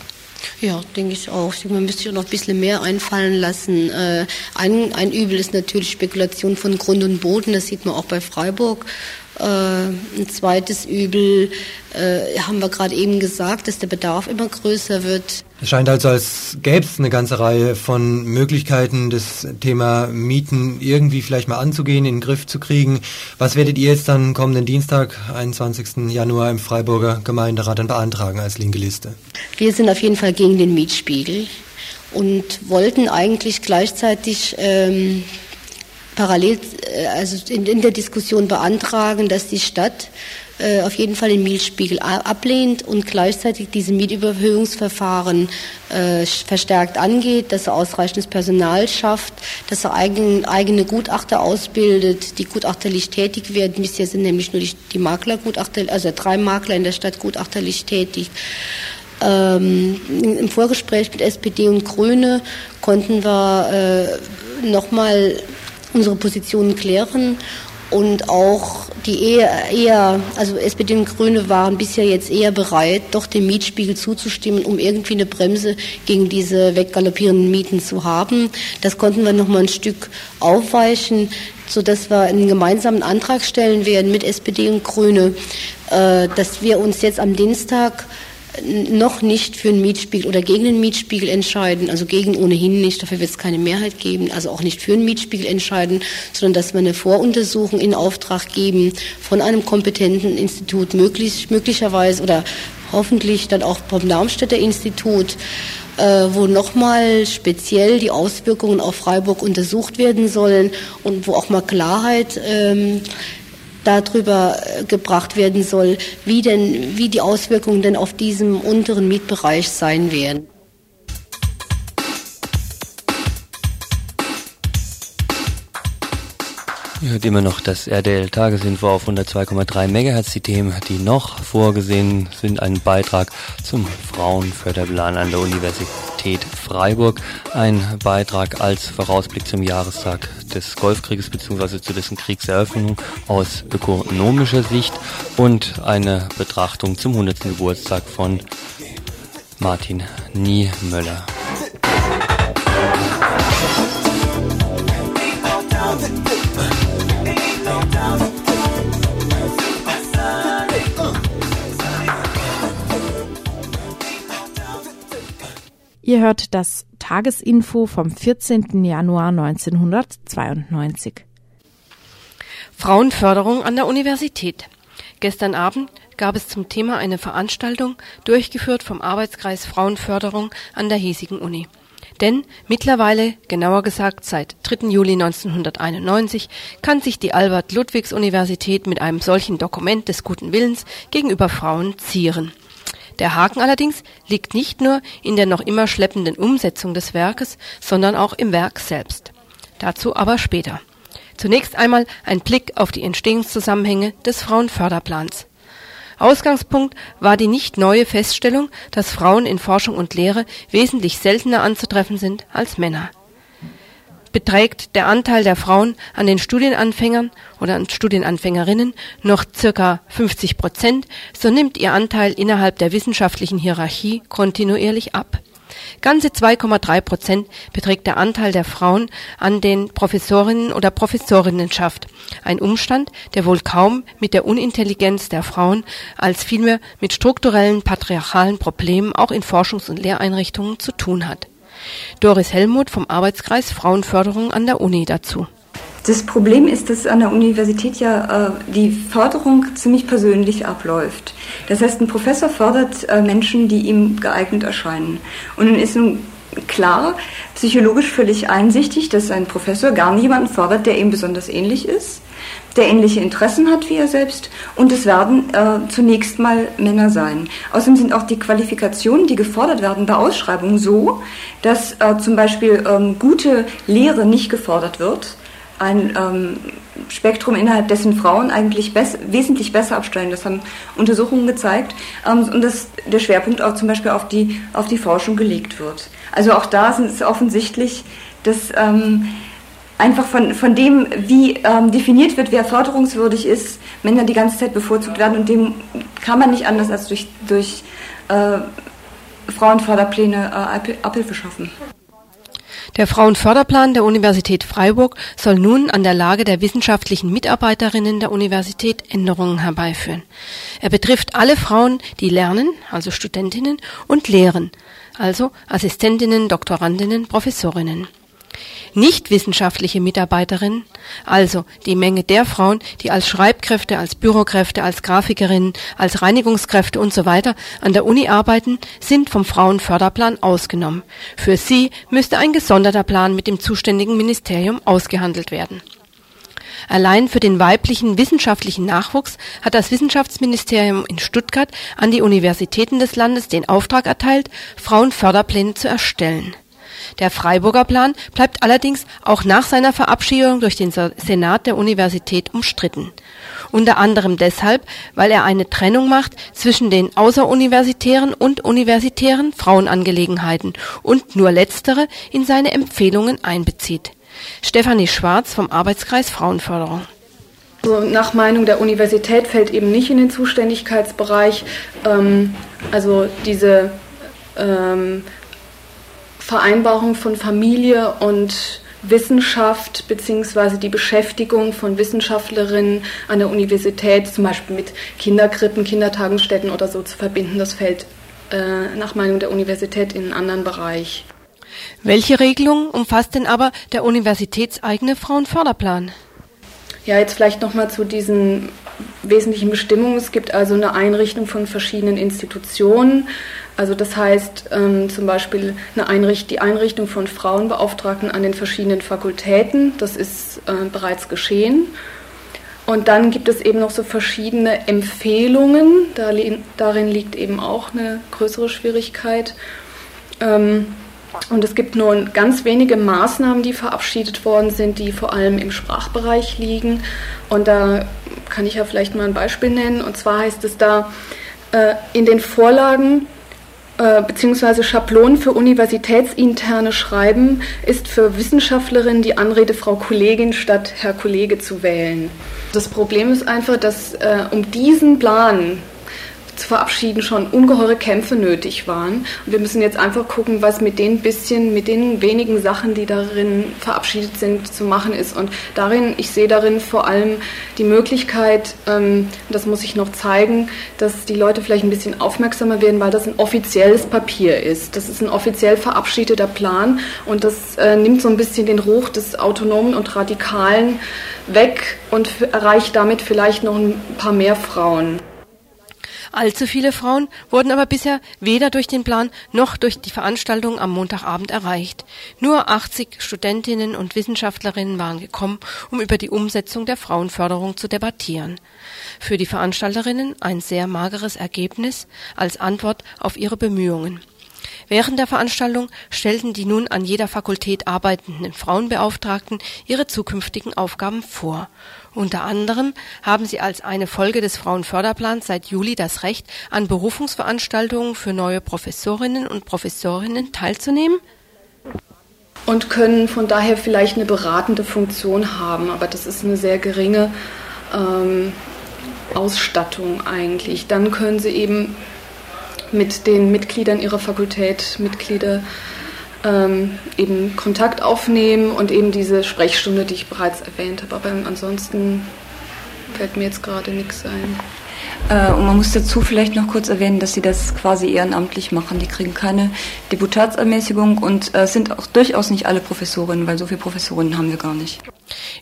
Ja, denke ich auch. Man müsste sich noch ein bisschen mehr einfallen lassen. Äh, ein, ein Übel ist natürlich Spekulation von Grund und Boden. Das sieht man auch bei Freiburg. Äh, ein zweites Übel äh, haben wir gerade eben gesagt, dass der Bedarf immer größer wird. Es scheint also, als gäbe es eine ganze Reihe von Möglichkeiten, das Thema Mieten irgendwie vielleicht mal anzugehen, in den Griff zu kriegen. Was werdet ihr jetzt dann kommenden Dienstag, 21. Januar im Freiburger Gemeinderat dann beantragen als linke Liste? Wir sind auf jeden Fall gegen den Mietspiegel und wollten eigentlich gleichzeitig ähm, parallel, äh, also in, in der Diskussion beantragen, dass die Stadt äh, auf jeden Fall den Mietspiegel ablehnt und gleichzeitig diese Mietüberhöhungsverfahren äh, verstärkt angeht, dass er ausreichendes Personal schafft, dass er eigen, eigene Gutachter ausbildet, die gutachterlich tätig werden. Bisher sind nämlich nur die, die Maklergutachter, also drei Makler in der Stadt gutachterlich tätig. Ähm, Im Vorgespräch mit SPD und Grüne konnten wir äh, nochmal unsere Positionen klären und auch die eher, eher, also SPD und Grüne waren bisher jetzt eher bereit, doch dem Mietspiegel zuzustimmen, um irgendwie eine Bremse gegen diese weggaloppierenden Mieten zu haben. Das konnten wir noch mal ein Stück aufweichen, so dass wir einen gemeinsamen Antrag stellen werden mit SPD und Grüne, äh, dass wir uns jetzt am Dienstag noch nicht für einen Mietspiegel oder gegen den Mietspiegel entscheiden, also gegen ohnehin nicht, dafür wird es keine Mehrheit geben, also auch nicht für einen Mietspiegel entscheiden, sondern dass wir eine Voruntersuchung in Auftrag geben von einem kompetenten Institut, möglich, möglicherweise oder hoffentlich dann auch vom Darmstädter Institut, äh, wo nochmal speziell die Auswirkungen auf Freiburg untersucht werden sollen und wo auch mal Klarheit ähm, darüber äh, gebracht werden soll, wie denn, wie die Auswirkungen denn auf diesem unteren Mietbereich sein werden. Ihr hört immer noch das RDL-Tagesinfo auf 102,3 MHz. Die Themen, die noch vorgesehen sind, ein Beitrag zum Frauenförderplan an der Universität Freiburg, ein Beitrag als Vorausblick zum Jahrestag des Golfkrieges bzw. zu dessen Kriegseröffnung aus ökonomischer Sicht und eine Betrachtung zum 100. Geburtstag von Martin Niemöller. Ihr hört das Tagesinfo vom 14. Januar 1992. Frauenförderung an der Universität. Gestern Abend gab es zum Thema eine Veranstaltung, durchgeführt vom Arbeitskreis Frauenförderung an der hiesigen Uni. Denn mittlerweile, genauer gesagt seit 3. Juli 1991, kann sich die Albert-Ludwigs-Universität mit einem solchen Dokument des guten Willens gegenüber Frauen zieren. Der Haken allerdings liegt nicht nur in der noch immer schleppenden Umsetzung des Werkes, sondern auch im Werk selbst. Dazu aber später. Zunächst einmal ein Blick auf die Entstehungszusammenhänge des Frauenförderplans. Ausgangspunkt war die nicht neue Feststellung, dass Frauen in Forschung und Lehre wesentlich seltener anzutreffen sind als Männer beträgt der Anteil der Frauen an den Studienanfängern oder an Studienanfängerinnen noch circa 50 Prozent, so nimmt ihr Anteil innerhalb der wissenschaftlichen Hierarchie kontinuierlich ab. Ganze 2,3 Prozent beträgt der Anteil der Frauen an den Professorinnen oder Professorinnenschaft. Ein Umstand, der wohl kaum mit der Unintelligenz der Frauen als vielmehr mit strukturellen patriarchalen Problemen auch in Forschungs- und Lehreinrichtungen zu tun hat. Doris Helmuth vom Arbeitskreis Frauenförderung an der Uni dazu. Das Problem ist, dass an der Universität ja äh, die Förderung ziemlich persönlich abläuft. Das heißt, ein Professor fördert äh, Menschen, die ihm geeignet erscheinen. Und nun ist nun klar, psychologisch völlig einsichtig, dass ein Professor gar niemanden fördert, der ihm besonders ähnlich ist der ähnliche Interessen hat wie er selbst und es werden äh, zunächst mal Männer sein. Außerdem sind auch die Qualifikationen, die gefordert werden bei Ausschreibungen so, dass äh, zum Beispiel ähm, gute Lehre nicht gefordert wird, ein ähm, Spektrum, innerhalb dessen Frauen eigentlich bess wesentlich besser absteigen. Das haben Untersuchungen gezeigt. Ähm, und dass der Schwerpunkt auch zum Beispiel auf die, auf die Forschung gelegt wird. Also auch da ist es offensichtlich, dass ähm, einfach von, von dem, wie ähm, definiert wird, wer förderungswürdig ist, Männer die ganze Zeit bevorzugt werden und dem kann man nicht anders als durch, durch äh, Frauenförderpläne äh, Abhilfe schaffen. Der Frauenförderplan der Universität Freiburg soll nun an der Lage der wissenschaftlichen Mitarbeiterinnen der Universität Änderungen herbeiführen. Er betrifft alle Frauen, die lernen, also Studentinnen, und lehren, also Assistentinnen, Doktorandinnen, Professorinnen nichtwissenschaftliche Mitarbeiterinnen, also die Menge der Frauen, die als Schreibkräfte, als Bürokräfte, als Grafikerinnen, als Reinigungskräfte und so weiter an der Uni arbeiten, sind vom Frauenförderplan ausgenommen. Für sie müsste ein gesonderter Plan mit dem zuständigen Ministerium ausgehandelt werden. Allein für den weiblichen wissenschaftlichen Nachwuchs hat das Wissenschaftsministerium in Stuttgart an die Universitäten des Landes den Auftrag erteilt, Frauenförderpläne zu erstellen. Der Freiburger Plan bleibt allerdings auch nach seiner Verabschiedung durch den Senat der Universität umstritten. Unter anderem deshalb, weil er eine Trennung macht zwischen den außeruniversitären und universitären Frauenangelegenheiten und nur letztere in seine Empfehlungen einbezieht. Stefanie Schwarz vom Arbeitskreis Frauenförderung. Also nach Meinung der Universität fällt eben nicht in den Zuständigkeitsbereich. Ähm, also diese ähm, Vereinbarung von Familie und Wissenschaft beziehungsweise die Beschäftigung von Wissenschaftlerinnen an der Universität, zum Beispiel mit Kinderkrippen, Kindertagesstätten oder so zu verbinden, das fällt äh, nach Meinung der Universität in einen anderen Bereich. Welche Regelung umfasst denn aber der universitätseigene Frauenförderplan? Ja, jetzt vielleicht nochmal zu diesen wesentlichen Bestimmungen. Es gibt also eine Einrichtung von verschiedenen Institutionen, also das heißt ähm, zum Beispiel Einricht die Einrichtung von Frauenbeauftragten an den verschiedenen Fakultäten, das ist äh, bereits geschehen. Und dann gibt es eben noch so verschiedene Empfehlungen, darin liegt eben auch eine größere Schwierigkeit. Ähm, und es gibt nur ganz wenige Maßnahmen, die verabschiedet worden sind, die vor allem im Sprachbereich liegen. Und da kann ich ja vielleicht mal ein Beispiel nennen. Und zwar heißt es da, äh, in den Vorlagen äh, beziehungsweise Schablonen für universitätsinterne Schreiben ist für Wissenschaftlerinnen die Anrede Frau Kollegin statt Herr Kollege zu wählen. Das Problem ist einfach, dass äh, um diesen Plan zu verabschieden schon ungeheure Kämpfe nötig waren. Und wir müssen jetzt einfach gucken, was mit den bisschen, mit den wenigen Sachen, die darin verabschiedet sind, zu machen ist. Und darin, ich sehe darin vor allem die Möglichkeit, ähm, das muss ich noch zeigen, dass die Leute vielleicht ein bisschen aufmerksamer werden, weil das ein offizielles Papier ist. Das ist ein offiziell verabschiedeter Plan und das äh, nimmt so ein bisschen den Ruch des Autonomen und Radikalen weg und erreicht damit vielleicht noch ein paar mehr Frauen. Allzu viele Frauen wurden aber bisher weder durch den Plan noch durch die Veranstaltung am Montagabend erreicht. Nur 80 Studentinnen und Wissenschaftlerinnen waren gekommen, um über die Umsetzung der Frauenförderung zu debattieren. Für die Veranstalterinnen ein sehr mageres Ergebnis als Antwort auf ihre Bemühungen. Während der Veranstaltung stellten die nun an jeder Fakultät arbeitenden Frauenbeauftragten ihre zukünftigen Aufgaben vor. Unter anderem haben sie als eine Folge des Frauenförderplans seit Juli das Recht, an Berufungsveranstaltungen für neue Professorinnen und Professorinnen teilzunehmen und können von daher vielleicht eine beratende Funktion haben, aber das ist eine sehr geringe ähm, Ausstattung eigentlich. Dann können sie eben mit den Mitgliedern ihrer Fakultät, Mitglieder ähm, eben Kontakt aufnehmen und eben diese Sprechstunde, die ich bereits erwähnt habe. Aber ansonsten fällt mir jetzt gerade nichts ein. Äh, und man muss dazu vielleicht noch kurz erwähnen, dass sie das quasi ehrenamtlich machen. Die kriegen keine Deputatsermäßigung und äh, sind auch durchaus nicht alle Professorinnen, weil so viele Professorinnen haben wir gar nicht.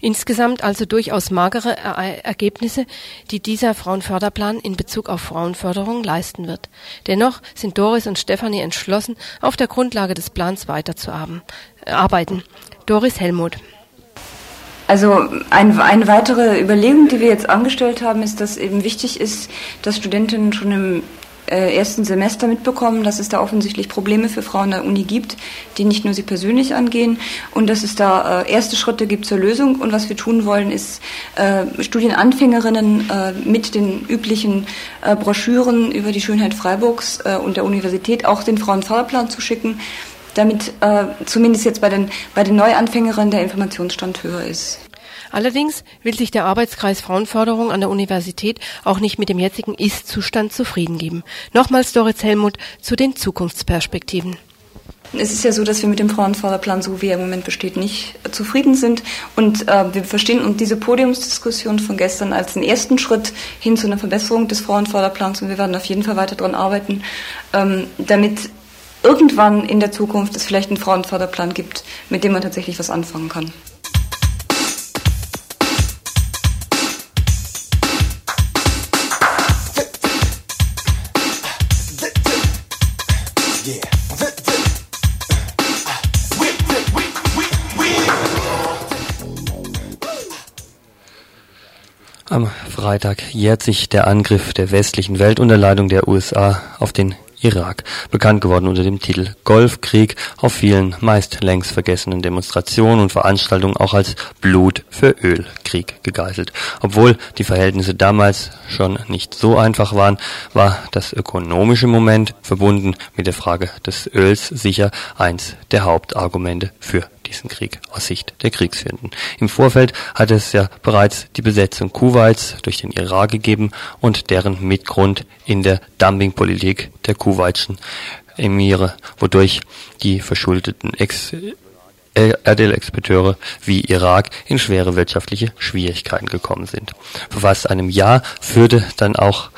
Insgesamt also durchaus magere er Ergebnisse, die dieser Frauenförderplan in Bezug auf Frauenförderung leisten wird. Dennoch sind Doris und Stefanie entschlossen, auf der Grundlage des Plans weiterzuarbeiten. Doris Helmut. Also ein, eine weitere Überlegung, die wir jetzt angestellt haben, ist, dass eben wichtig ist, dass Studentinnen schon im äh, ersten Semester mitbekommen, dass es da offensichtlich Probleme für Frauen an der Uni gibt, die nicht nur sie persönlich angehen und dass es da äh, erste Schritte gibt zur Lösung. Und was wir tun wollen, ist äh, Studienanfängerinnen äh, mit den üblichen äh, Broschüren über die Schönheit Freiburgs äh, und der Universität auch den Frauenförderplan zu schicken, damit äh, zumindest jetzt bei den, bei den Neuanfängerinnen der Informationsstand höher ist. Allerdings will sich der Arbeitskreis Frauenförderung an der Universität auch nicht mit dem jetzigen Ist-Zustand zufrieden geben. Nochmals Doris Helmut zu den Zukunftsperspektiven. Es ist ja so, dass wir mit dem Frauenförderplan, so wie er im Moment besteht, nicht zufrieden sind. Und äh, wir verstehen und diese Podiumsdiskussion von gestern als den ersten Schritt hin zu einer Verbesserung des Frauenförderplans. Und wir werden auf jeden Fall weiter daran arbeiten, ähm, damit irgendwann in der Zukunft es vielleicht einen Frauenförderplan gibt, mit dem man tatsächlich was anfangen kann. Am Freitag jährt sich der Angriff der westlichen Welt unter Leitung der USA auf den Irak, bekannt geworden unter dem Titel Golfkrieg, auf vielen meist längst vergessenen Demonstrationen und Veranstaltungen auch als Blut für Ölkrieg gegeißelt. Obwohl die Verhältnisse damals schon nicht so einfach waren, war das ökonomische Moment verbunden mit der Frage des Öls sicher eins der Hauptargumente für diesen Krieg aus Sicht der Kriegsführenden. Im Vorfeld hatte es ja bereits die Besetzung Kuwaits durch den Irak gegeben und deren Mitgrund in der Dumpingpolitik der kuwaitischen Emire, wodurch die verschuldeten Ex Erdölexporteure wie Irak in schwere wirtschaftliche Schwierigkeiten gekommen sind. Vor fast einem Jahr führte dann auch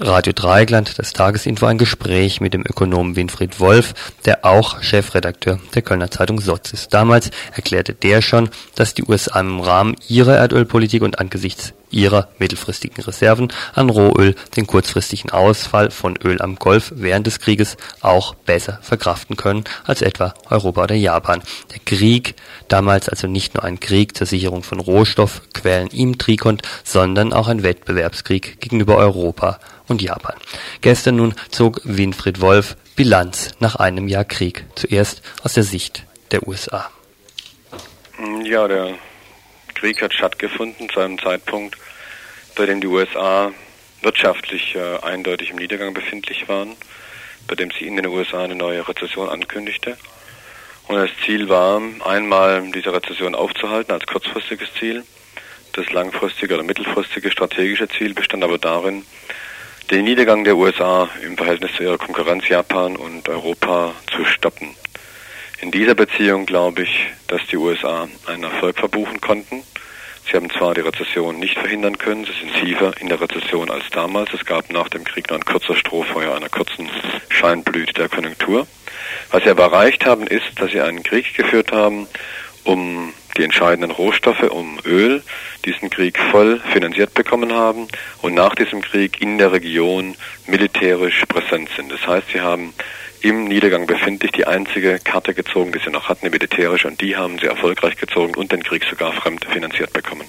Radio Dreieckland, das Tagesinfo, ein Gespräch mit dem Ökonomen Winfried Wolf, der auch Chefredakteur der Kölner Zeitung SOZ ist. Damals erklärte der schon, dass die USA im Rahmen ihrer Erdölpolitik und angesichts ihrer mittelfristigen Reserven an Rohöl den kurzfristigen Ausfall von Öl am Golf während des Krieges auch besser verkraften können als etwa Europa oder Japan. Der Krieg, damals also nicht nur ein Krieg zur Sicherung von Rohstoffquellen im Trikont, sondern auch ein Wettbewerbskrieg gegenüber Europa und Japan. Gestern nun zog Winfried Wolf Bilanz nach einem Jahr Krieg, zuerst aus der Sicht der USA. Ja, der Krieg hat stattgefunden zu einem Zeitpunkt, bei dem die USA wirtschaftlich äh, eindeutig im Niedergang befindlich waren, bei dem sie in den USA eine neue Rezession ankündigte. Und das Ziel war, einmal diese Rezession aufzuhalten als kurzfristiges Ziel. Das langfristige oder mittelfristige strategische Ziel bestand aber darin, den Niedergang der USA im Verhältnis zu ihrer Konkurrenz Japan und Europa zu stoppen. In dieser Beziehung glaube ich, dass die USA einen Erfolg verbuchen konnten. Sie haben zwar die Rezession nicht verhindern können, sie sind tiefer in der Rezession als damals. Es gab nach dem Krieg nur ein kurzer Strohfeuer einer kurzen Scheinblüte der Konjunktur. Was sie aber erreicht haben, ist, dass sie einen Krieg geführt haben, um die entscheidenden Rohstoffe, um Öl, diesen Krieg voll finanziert bekommen haben und nach diesem Krieg in der Region militärisch präsent sind. Das heißt, sie haben im Niedergang befindlich die einzige Karte gezogen, die sie noch hatten, die militärische, und die haben sie erfolgreich gezogen und den Krieg sogar fremd finanziert bekommen.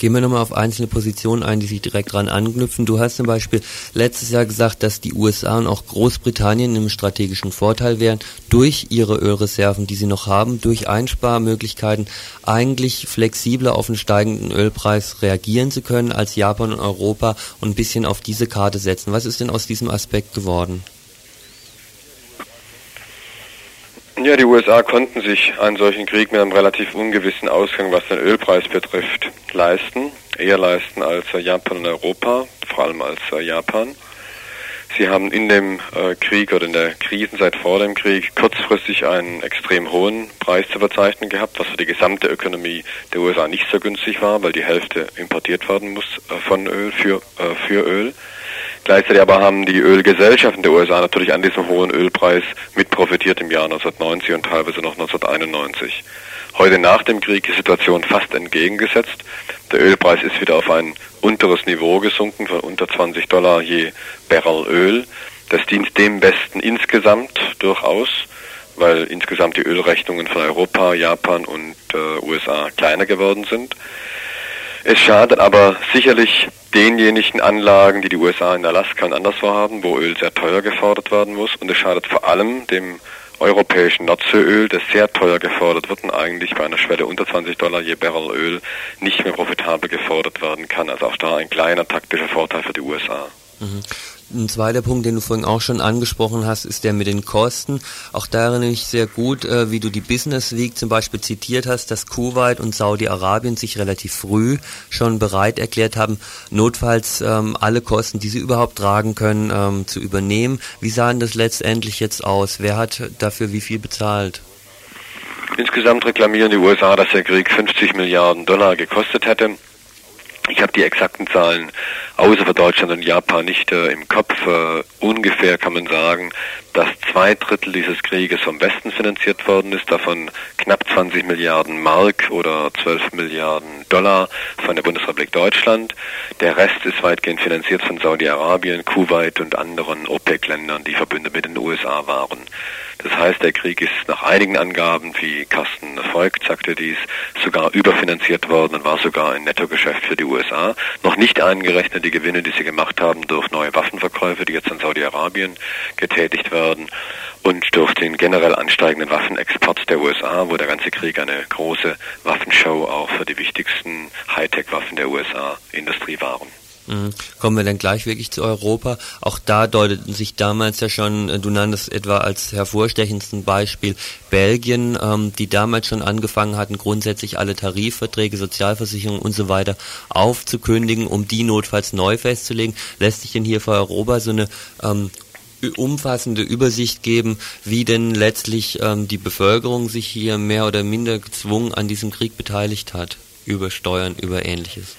Gehen wir nochmal auf einzelne Positionen ein, die sich direkt dran anknüpfen. Du hast zum Beispiel letztes Jahr gesagt, dass die USA und auch Großbritannien im strategischen Vorteil wären, durch ihre Ölreserven, die sie noch haben, durch Einsparmöglichkeiten eigentlich flexibler auf den steigenden Ölpreis reagieren zu können als Japan und Europa und ein bisschen auf diese Karte setzen. Was ist denn aus diesem Aspekt geworden? Ja, die USA konnten sich einen solchen Krieg mit einem relativ ungewissen Ausgang, was den Ölpreis betrifft, leisten. Eher leisten als Japan und Europa, vor allem als Japan. Sie haben in dem äh, Krieg oder in der Krisenzeit vor dem Krieg kurzfristig einen extrem hohen Preis zu verzeichnen gehabt, was für die gesamte Ökonomie der USA nicht so günstig war, weil die Hälfte importiert werden muss äh, von Öl für, äh, für Öl. Gleichzeitig aber haben die Ölgesellschaften der USA natürlich an diesem hohen Ölpreis mit profitiert im Jahr 1990 und teilweise noch 1991. Heute nach dem Krieg ist die Situation fast entgegengesetzt. Der Ölpreis ist wieder auf ein unteres Niveau gesunken von unter 20 Dollar je Barrel Öl. Das dient dem Besten insgesamt durchaus, weil insgesamt die Ölrechnungen von Europa, Japan und äh, USA kleiner geworden sind. Es schadet aber sicherlich denjenigen Anlagen, die die USA in Alaska und anderswo haben, wo Öl sehr teuer gefordert werden muss. Und es schadet vor allem dem europäischen Nordseeöl, das sehr teuer gefordert wird und eigentlich bei einer Schwelle unter 20 Dollar je Barrel Öl nicht mehr profitabel gefordert werden kann. Also auch da ein kleiner taktischer Vorteil für die USA. Mhm. Ein zweiter Punkt, den du vorhin auch schon angesprochen hast, ist der mit den Kosten. Auch da erinnere ich sehr gut, äh, wie du die Business Week zum Beispiel zitiert hast, dass Kuwait und Saudi-Arabien sich relativ früh schon bereit erklärt haben, notfalls ähm, alle Kosten, die sie überhaupt tragen können, ähm, zu übernehmen. Wie sah denn das letztendlich jetzt aus? Wer hat dafür wie viel bezahlt? Insgesamt reklamieren die USA, dass der Krieg 50 Milliarden Dollar gekostet hätte. Ich habe die exakten Zahlen außer für Deutschland und Japan nicht äh, im Kopf. Äh, ungefähr kann man sagen, dass zwei Drittel dieses Krieges vom Westen finanziert worden ist, davon knapp 20 Milliarden Mark oder 12 Milliarden Dollar von der Bundesrepublik Deutschland. Der Rest ist weitgehend finanziert von Saudi-Arabien, Kuwait und anderen OPEC-Ländern, die verbündet mit den USA waren. Das heißt, der Krieg ist nach einigen Angaben, wie Carsten Volk sagte dies, sogar überfinanziert worden und war sogar ein Nettogeschäft für die USA. Noch nicht eingerechnet die Gewinne, die sie gemacht haben durch neue Waffenverkäufe, die jetzt an Saudi-Arabien getätigt werden und durch den generell ansteigenden Waffenexport der USA, wo der ganze Krieg eine große Waffenshow auch für die wichtigsten Hightech-Waffen der USA-Industrie waren. Kommen wir dann gleich wirklich zu Europa. Auch da deuteten sich damals ja schon, äh, du nanntest etwa als hervorstechendsten Beispiel Belgien, ähm, die damals schon angefangen hatten, grundsätzlich alle Tarifverträge, Sozialversicherungen und so weiter aufzukündigen, um die notfalls neu festzulegen. Lässt sich denn hier für Europa so eine ähm, umfassende Übersicht geben, wie denn letztlich ähm, die Bevölkerung sich hier mehr oder minder gezwungen an diesem Krieg beteiligt hat, über Steuern, über ähnliches.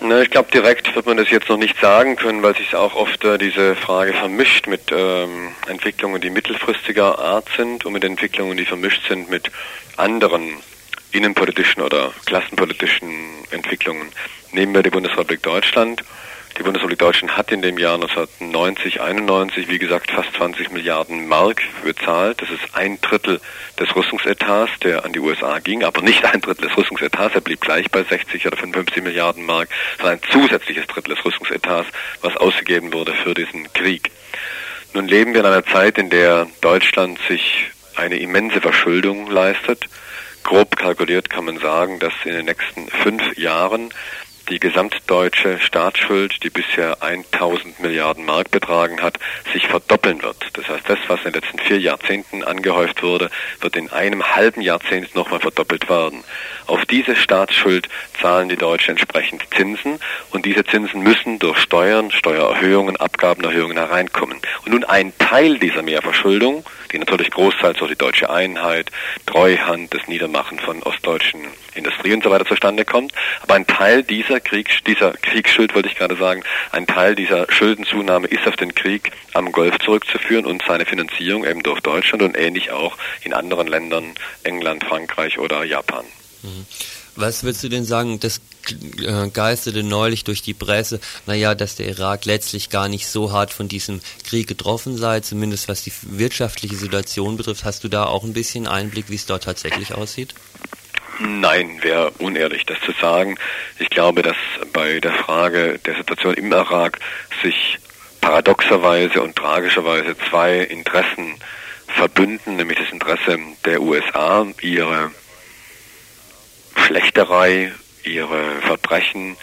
Na, ich glaube, direkt wird man das jetzt noch nicht sagen können, weil sich auch oft äh, diese Frage vermischt mit ähm, Entwicklungen, die mittelfristiger Art sind und mit Entwicklungen, die vermischt sind mit anderen innenpolitischen oder klassenpolitischen Entwicklungen. Nehmen wir die Bundesrepublik Deutschland. Die Bundesrepublik Deutschland hat in dem Jahr 1990, 91, wie gesagt, fast 20 Milliarden Mark bezahlt. Das ist ein Drittel des Rüstungsetats, der an die USA ging, aber nicht ein Drittel des Rüstungsetats. Er blieb gleich bei 60 oder 55 Milliarden Mark, sondern ein zusätzliches Drittel des Rüstungsetats, was ausgegeben wurde für diesen Krieg. Nun leben wir in einer Zeit, in der Deutschland sich eine immense Verschuldung leistet. Grob kalkuliert kann man sagen, dass in den nächsten fünf Jahren die gesamtdeutsche Staatsschuld, die bisher 1000 Milliarden Mark betragen hat, sich verdoppeln wird. Das heißt, das, was in den letzten vier Jahrzehnten angehäuft wurde, wird in einem halben Jahrzehnt nochmal verdoppelt werden. Auf diese Staatsschuld zahlen die Deutschen entsprechend Zinsen und diese Zinsen müssen durch Steuern, Steuererhöhungen, Abgabenerhöhungen hereinkommen. Und nun ein Teil dieser Mehrverschuldung, die natürlich großteils durch die deutsche Einheit, Treuhand, das Niedermachen von ostdeutschen Industrie und so weiter zustande kommt, aber ein Teil dieser Krieg, dieser Kriegsschuld, wollte ich gerade sagen, ein Teil dieser Schuldenzunahme ist auf den Krieg am Golf zurückzuführen und seine Finanzierung eben durch Deutschland und ähnlich auch in anderen Ländern, England, Frankreich oder Japan. Mhm. Was würdest du denn sagen, das äh, geisterte neulich durch die Presse, naja, dass der Irak letztlich gar nicht so hart von diesem Krieg getroffen sei, zumindest was die wirtschaftliche Situation betrifft. Hast du da auch ein bisschen Einblick, wie es dort tatsächlich aussieht? Nein, wäre unehrlich, das zu sagen. Ich glaube, dass bei der Frage der Situation im Irak sich paradoxerweise und tragischerweise zwei Interessen verbünden, nämlich das Interesse der USA, ihre Schlechterei, ihre Verbrechen,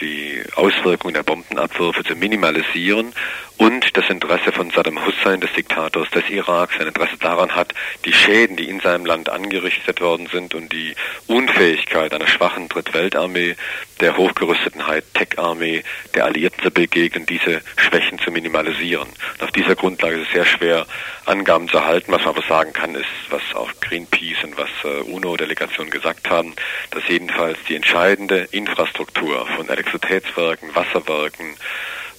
die Auswirkungen der Bombenabwürfe zu minimalisieren und das Interesse von Saddam Hussein, des Diktators des Iraks, ein Interesse daran hat, die Schäden, die in seinem Land angerichtet worden sind und die Unfähigkeit einer schwachen Drittweltarmee, der hochgerüsteten Hightech-Armee der Alliierten zu begegnen, diese Schwächen zu minimalisieren. Und auf dieser Grundlage ist es sehr schwer, Angaben zu erhalten. Was man aber sagen kann, ist, was auch Greenpeace und was äh, UNO-Delegationen gesagt haben, dass jedenfalls die entscheidende Infrastruktur von Elektrizitätswerken, Wasserwerken,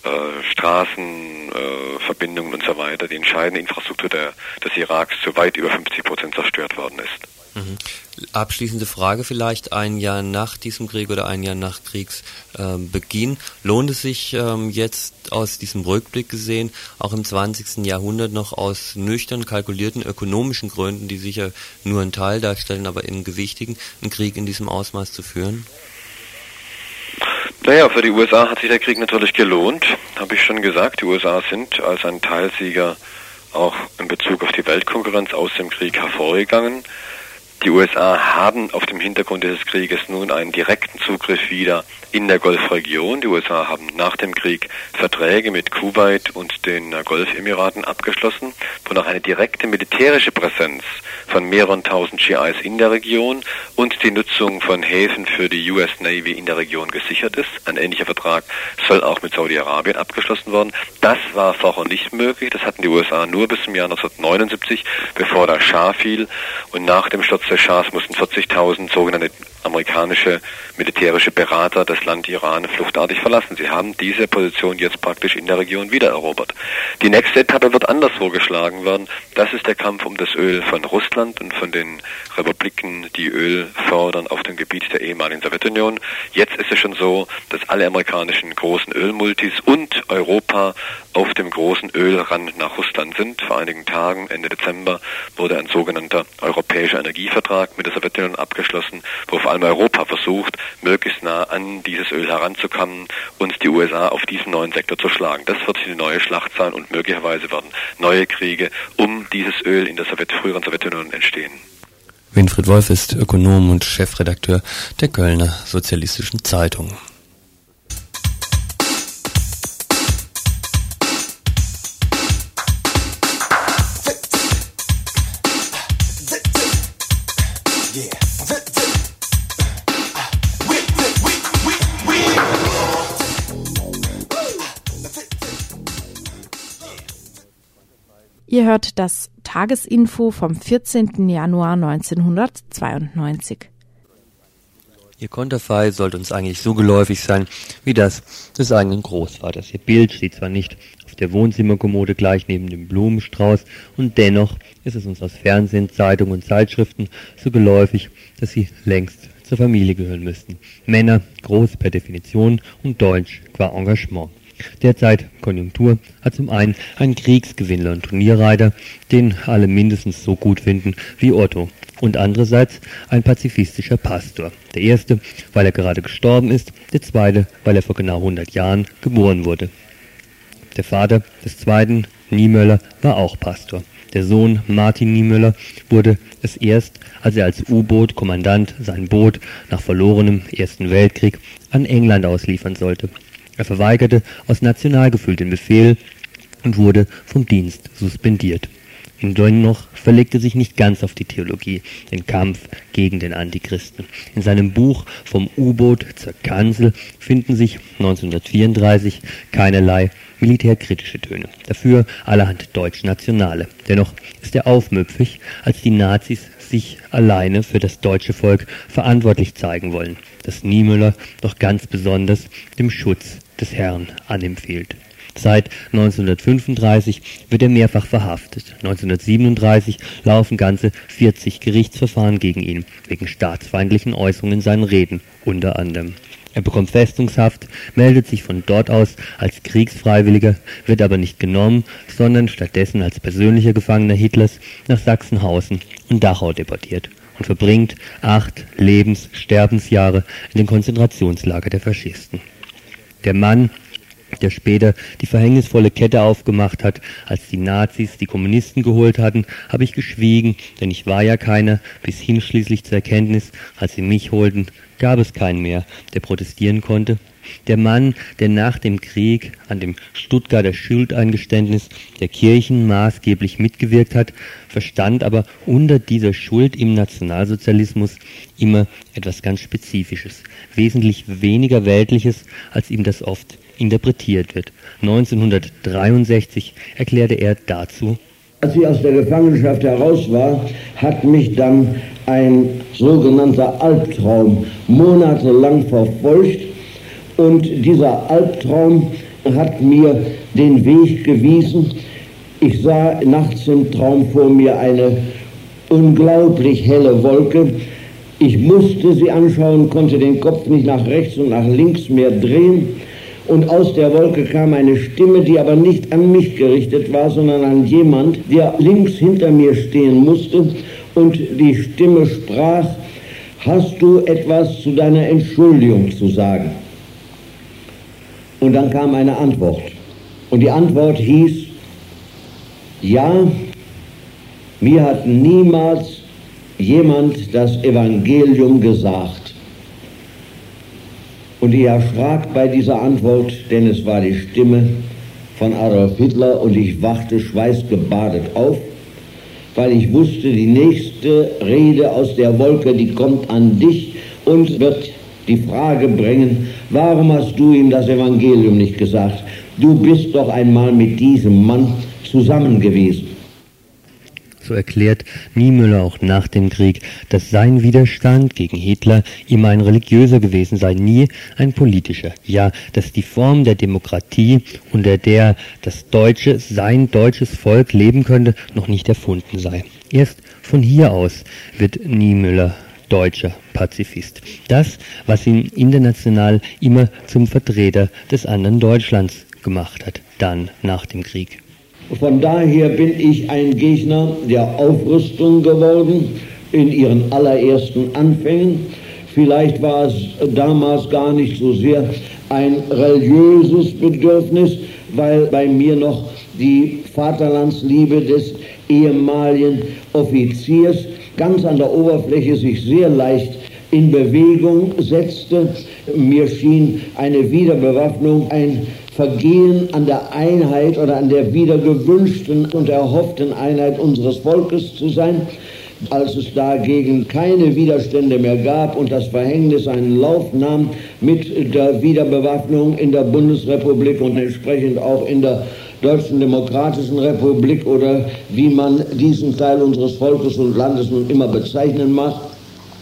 äh, Straßenverbindungen äh, und so weiter, die entscheidende Infrastruktur der, des Iraks zu weit über 50 Prozent zerstört worden ist. Mhm. Abschließende Frage vielleicht, ein Jahr nach diesem Krieg oder ein Jahr nach Kriegsbeginn, ähm, lohnt es sich ähm, jetzt aus diesem Rückblick gesehen, auch im 20. Jahrhundert noch aus nüchtern kalkulierten ökonomischen Gründen, die sicher nur einen Teil darstellen, aber in gewichtigen, einen Krieg in diesem Ausmaß zu führen? Naja, für die USA hat sich der Krieg natürlich gelohnt, habe ich schon gesagt. Die USA sind als ein Teilsieger auch in Bezug auf die Weltkonkurrenz aus dem Krieg hervorgegangen. Die USA haben auf dem Hintergrund des Krieges nun einen direkten Zugriff wieder in der Golfregion. Die USA haben nach dem Krieg Verträge mit Kuwait und den Golfemiraten abgeschlossen, wonach eine direkte militärische Präsenz von mehreren tausend GIs in der Region und die Nutzung von Häfen für die US Navy in der Region gesichert ist. Ein ähnlicher Vertrag soll auch mit Saudi-Arabien abgeschlossen werden. Das war vorher nicht möglich. Das hatten die USA nur bis zum Jahr 1979, bevor der Schah fiel. Und nach dem Sturz des Schahs mussten 40.000 sogenannte amerikanische militärische Berater das Land Iran fluchtartig verlassen. Sie haben diese Position jetzt praktisch in der Region wiedererobert. Die nächste Etappe wird anders vorgeschlagen werden. Das ist der Kampf um das Öl von Russland und von den Republiken, die Öl fördern auf dem Gebiet der ehemaligen Sowjetunion. Jetzt ist es schon so, dass alle amerikanischen großen Ölmultis und Europa auf dem großen Ölrand nach Russland sind. Vor einigen Tagen, Ende Dezember, wurde ein sogenannter europäischer Energievertrag mit der Sowjetunion abgeschlossen, wo vor allem Europa versucht, möglichst nah an dieses Öl heranzukommen und die USA auf diesen neuen Sektor zu schlagen. Das wird die neue Schlacht sein und möglicherweise werden neue Kriege um dieses Öl in der Sowjet früheren Sowjetunion entstehen. Winfried Wolf ist Ökonom und Chefredakteur der Kölner Sozialistischen Zeitung. Ihr hört das Tagesinfo vom 14. Januar 1992. Ihr Konterfei sollte uns eigentlich so geläufig sein wie das des eigenen Großvaters. Ihr Bild steht zwar nicht auf der Wohnzimmerkommode gleich neben dem Blumenstrauß und dennoch ist es uns aus Fernsehen, Zeitungen und Zeitschriften so geläufig, dass sie längst zur Familie gehören müssten. Männer, groß per Definition und deutsch qua Engagement. Derzeit Konjunktur hat zum einen einen Kriegsgewinnler und Turnierreiter, den alle mindestens so gut finden wie Otto, und andererseits ein pazifistischer Pastor. Der erste, weil er gerade gestorben ist, der zweite, weil er vor genau 100 Jahren geboren wurde. Der Vater des zweiten, Niemöller, war auch Pastor. Der Sohn Martin Niemöller wurde es erst, als er als U-Boot-Kommandant sein Boot nach verlorenem Ersten Weltkrieg an England ausliefern sollte. Er verweigerte aus Nationalgefühl den Befehl und wurde vom Dienst suspendiert. Dennoch verlegte sich nicht ganz auf die Theologie, den Kampf gegen den Antichristen. In seinem Buch Vom U-Boot zur Kanzel finden sich 1934 keinerlei militärkritische Töne, dafür allerhand deutsch-nationale. Dennoch ist er aufmüpfig, als die Nazis sich alleine für das deutsche Volk verantwortlich zeigen wollen, das Niemöller doch ganz besonders dem Schutz des Herrn anempfiehlt. Seit 1935 wird er mehrfach verhaftet. 1937 laufen ganze 40 Gerichtsverfahren gegen ihn, wegen staatsfeindlichen Äußerungen in seinen Reden, unter anderem. Er bekommt Festungshaft, meldet sich von dort aus als Kriegsfreiwilliger, wird aber nicht genommen, sondern stattdessen als persönlicher Gefangener Hitlers nach Sachsenhausen und Dachau deportiert und verbringt acht Lebens-, Sterbensjahre in den Konzentrationslager der Faschisten. Der Mann, der später die verhängnisvolle Kette aufgemacht hat, als die Nazis die Kommunisten geholt hatten, habe ich geschwiegen, denn ich war ja keiner, bis hin schließlich zur Erkenntnis, als sie mich holten, gab es keinen mehr, der protestieren konnte. Der Mann, der nach dem Krieg an dem Stuttgarter Schuldeingeständnis der Kirchen maßgeblich mitgewirkt hat, verstand aber unter dieser Schuld im Nationalsozialismus immer etwas ganz Spezifisches, wesentlich weniger Weltliches, als ihm das oft interpretiert wird. 1963 erklärte er dazu, als ich aus der Gefangenschaft heraus war, hat mich dann ein sogenannter Albtraum monatelang verfolgt und dieser Albtraum hat mir den Weg gewiesen. Ich sah nachts im Traum vor mir eine unglaublich helle Wolke. Ich musste sie anschauen, konnte den Kopf nicht nach rechts und nach links mehr drehen und aus der Wolke kam eine Stimme, die aber nicht an mich gerichtet war, sondern an jemand, der links hinter mir stehen musste und die Stimme sprach, hast du etwas zu deiner Entschuldigung zu sagen? Und dann kam eine Antwort. Und die Antwort hieß, ja, mir hat niemals jemand das Evangelium gesagt? Und ich erschrak bei dieser Antwort, denn es war die Stimme von Adolf Hitler und ich wachte schweißgebadet auf, weil ich wusste, die nächste Rede aus der Wolke, die kommt an dich und wird die Frage bringen, warum hast du ihm das Evangelium nicht gesagt? Du bist doch einmal mit diesem Mann zusammen gewesen. So erklärt Niemöller auch nach dem Krieg, dass sein Widerstand gegen Hitler immer ein religiöser gewesen sei, nie ein politischer. Ja, dass die Form der Demokratie, unter der das deutsche, sein deutsches Volk leben könnte, noch nicht erfunden sei. Erst von hier aus wird Niemöller deutscher Pazifist. Das, was ihn international immer zum Vertreter des anderen Deutschlands gemacht hat, dann nach dem Krieg. Von daher bin ich ein Gegner der Aufrüstung geworden in ihren allerersten Anfängen. Vielleicht war es damals gar nicht so sehr ein religiöses Bedürfnis, weil bei mir noch die Vaterlandsliebe des ehemaligen Offiziers ganz an der Oberfläche sich sehr leicht in Bewegung setzte. Mir schien eine Wiederbewaffnung ein Vergehen an der Einheit oder an der wieder gewünschten und erhofften Einheit unseres Volkes zu sein, als es dagegen keine Widerstände mehr gab und das Verhängnis einen Lauf nahm mit der Wiederbewaffnung in der Bundesrepublik und entsprechend auch in der Deutschen Demokratischen Republik oder wie man diesen Teil unseres Volkes und Landes nun immer bezeichnen mag.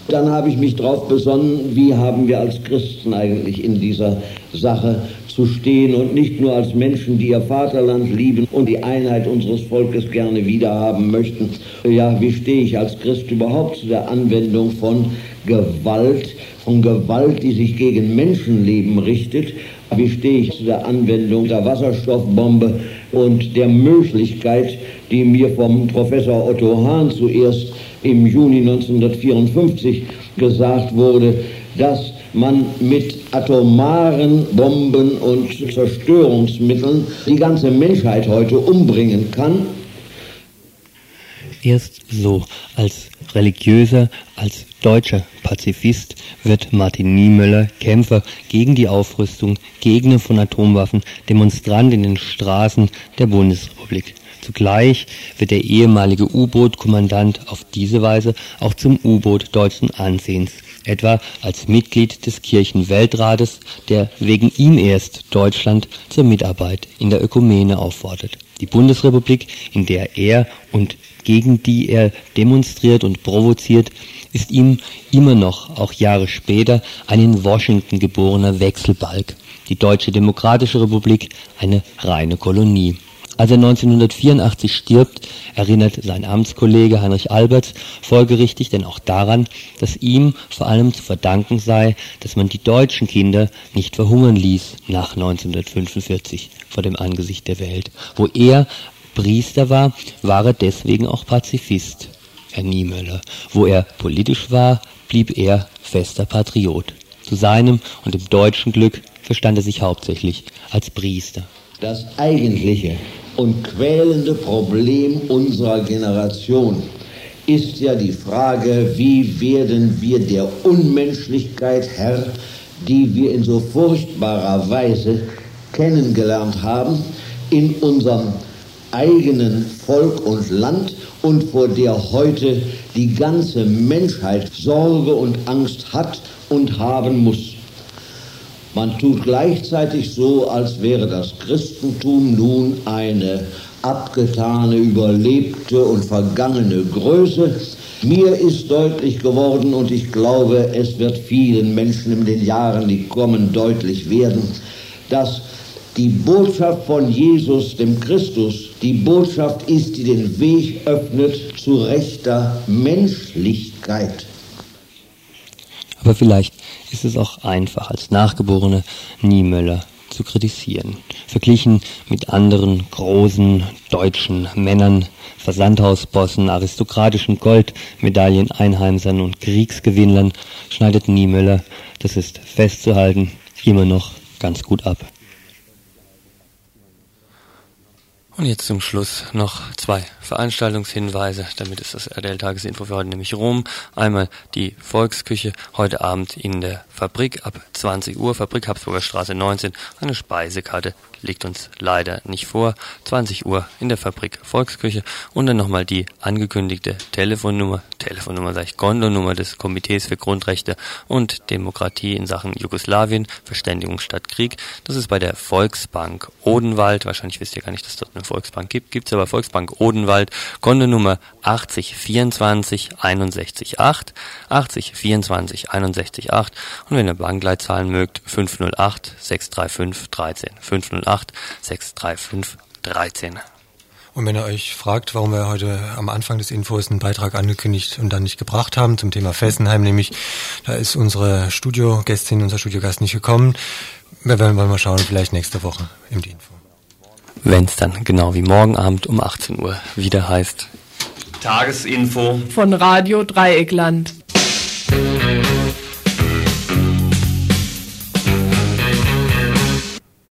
Dann habe ich mich darauf besonnen, wie haben wir als Christen eigentlich in dieser Sache zu stehen und nicht nur als Menschen, die ihr Vaterland lieben und die Einheit unseres Volkes gerne wiederhaben möchten. Ja, wie stehe ich als Christ überhaupt zu der Anwendung von Gewalt, von Gewalt, die sich gegen Menschenleben richtet? Wie stehe ich zu der Anwendung der Wasserstoffbombe und der Möglichkeit, die mir vom Professor Otto Hahn zuerst im Juni 1954 gesagt wurde, dass man mit atomaren Bomben und Zerstörungsmitteln die ganze Menschheit heute umbringen kann. Erst so als religiöser, als deutscher Pazifist wird Martin Niemöller Kämpfer gegen die Aufrüstung, Gegner von Atomwaffen, Demonstrant in den Straßen der Bundesrepublik. Zugleich wird der ehemalige U-Boot-Kommandant auf diese Weise auch zum U-Boot deutschen Ansehens etwa als Mitglied des Kirchenweltrates, der wegen ihm erst Deutschland zur Mitarbeit in der Ökumene auffordert. Die Bundesrepublik, in der er und gegen die er demonstriert und provoziert, ist ihm immer noch, auch Jahre später, ein in Washington geborener Wechselbalg. Die Deutsche Demokratische Republik eine reine Kolonie. Als er 1984 stirbt, erinnert sein Amtskollege Heinrich Alberts folgerichtig denn auch daran, dass ihm vor allem zu verdanken sei, dass man die deutschen Kinder nicht verhungern ließ nach 1945 vor dem Angesicht der Welt. Wo er Priester war, war er deswegen auch Pazifist, Herr Niemöller. Wo er politisch war, blieb er fester Patriot. Zu seinem und dem deutschen Glück verstand er sich hauptsächlich als Priester. Das eigentliche und quälende Problem unserer Generation ist ja die Frage, wie werden wir der Unmenschlichkeit Herr, die wir in so furchtbarer Weise kennengelernt haben, in unserem eigenen Volk und Land und vor der heute die ganze Menschheit Sorge und Angst hat und haben muss. Man tut gleichzeitig so, als wäre das Christentum nun eine abgetane, überlebte und vergangene Größe. Mir ist deutlich geworden und ich glaube, es wird vielen Menschen in den Jahren, die kommen, deutlich werden, dass die Botschaft von Jesus, dem Christus, die Botschaft ist, die den Weg öffnet zu rechter Menschlichkeit. Aber vielleicht ist es auch einfach als nachgeborene Niemöller zu kritisieren. Verglichen mit anderen großen deutschen Männern, Versandhausbossen, aristokratischen Goldmedailleneinheimsern und Kriegsgewinnlern schneidet Niemöller, das ist festzuhalten, immer noch ganz gut ab. Und jetzt zum Schluss noch zwei Veranstaltungshinweise, damit ist das RDL-Tagesinfo für heute nämlich Rom. Einmal die Volksküche, heute Abend in der Fabrik ab 20 Uhr, Fabrik Habsburger Straße 19. Eine Speisekarte liegt uns leider nicht vor. 20 Uhr in der Fabrik Volksküche und dann nochmal die angekündigte Telefonnummer, Telefonnummer sage ich, Kondonummer des Komitees für Grundrechte und Demokratie in Sachen Jugoslawien, Verständigung statt Krieg. Das ist bei der Volksbank Odenwald. Wahrscheinlich wisst ihr gar nicht, dass dort eine Volksbank gibt. Gibt es aber Volksbank Odenwald, Kontonummer 80 24 61 8, 80 24 61 8 und wenn ihr Bankleid zahlen mögt, 508 635 13, 508 635 13. Und wenn ihr euch fragt, warum wir heute am Anfang des Infos einen Beitrag angekündigt und dann nicht gebracht haben zum Thema Fessenheim, nämlich da ist unsere Studiogästin, unser Studiogast nicht gekommen. Wir werden mal schauen, vielleicht nächste Woche im Info. Wenn es dann genau wie morgen Abend um 18 Uhr wieder heißt Tagesinfo von Radio Dreieckland.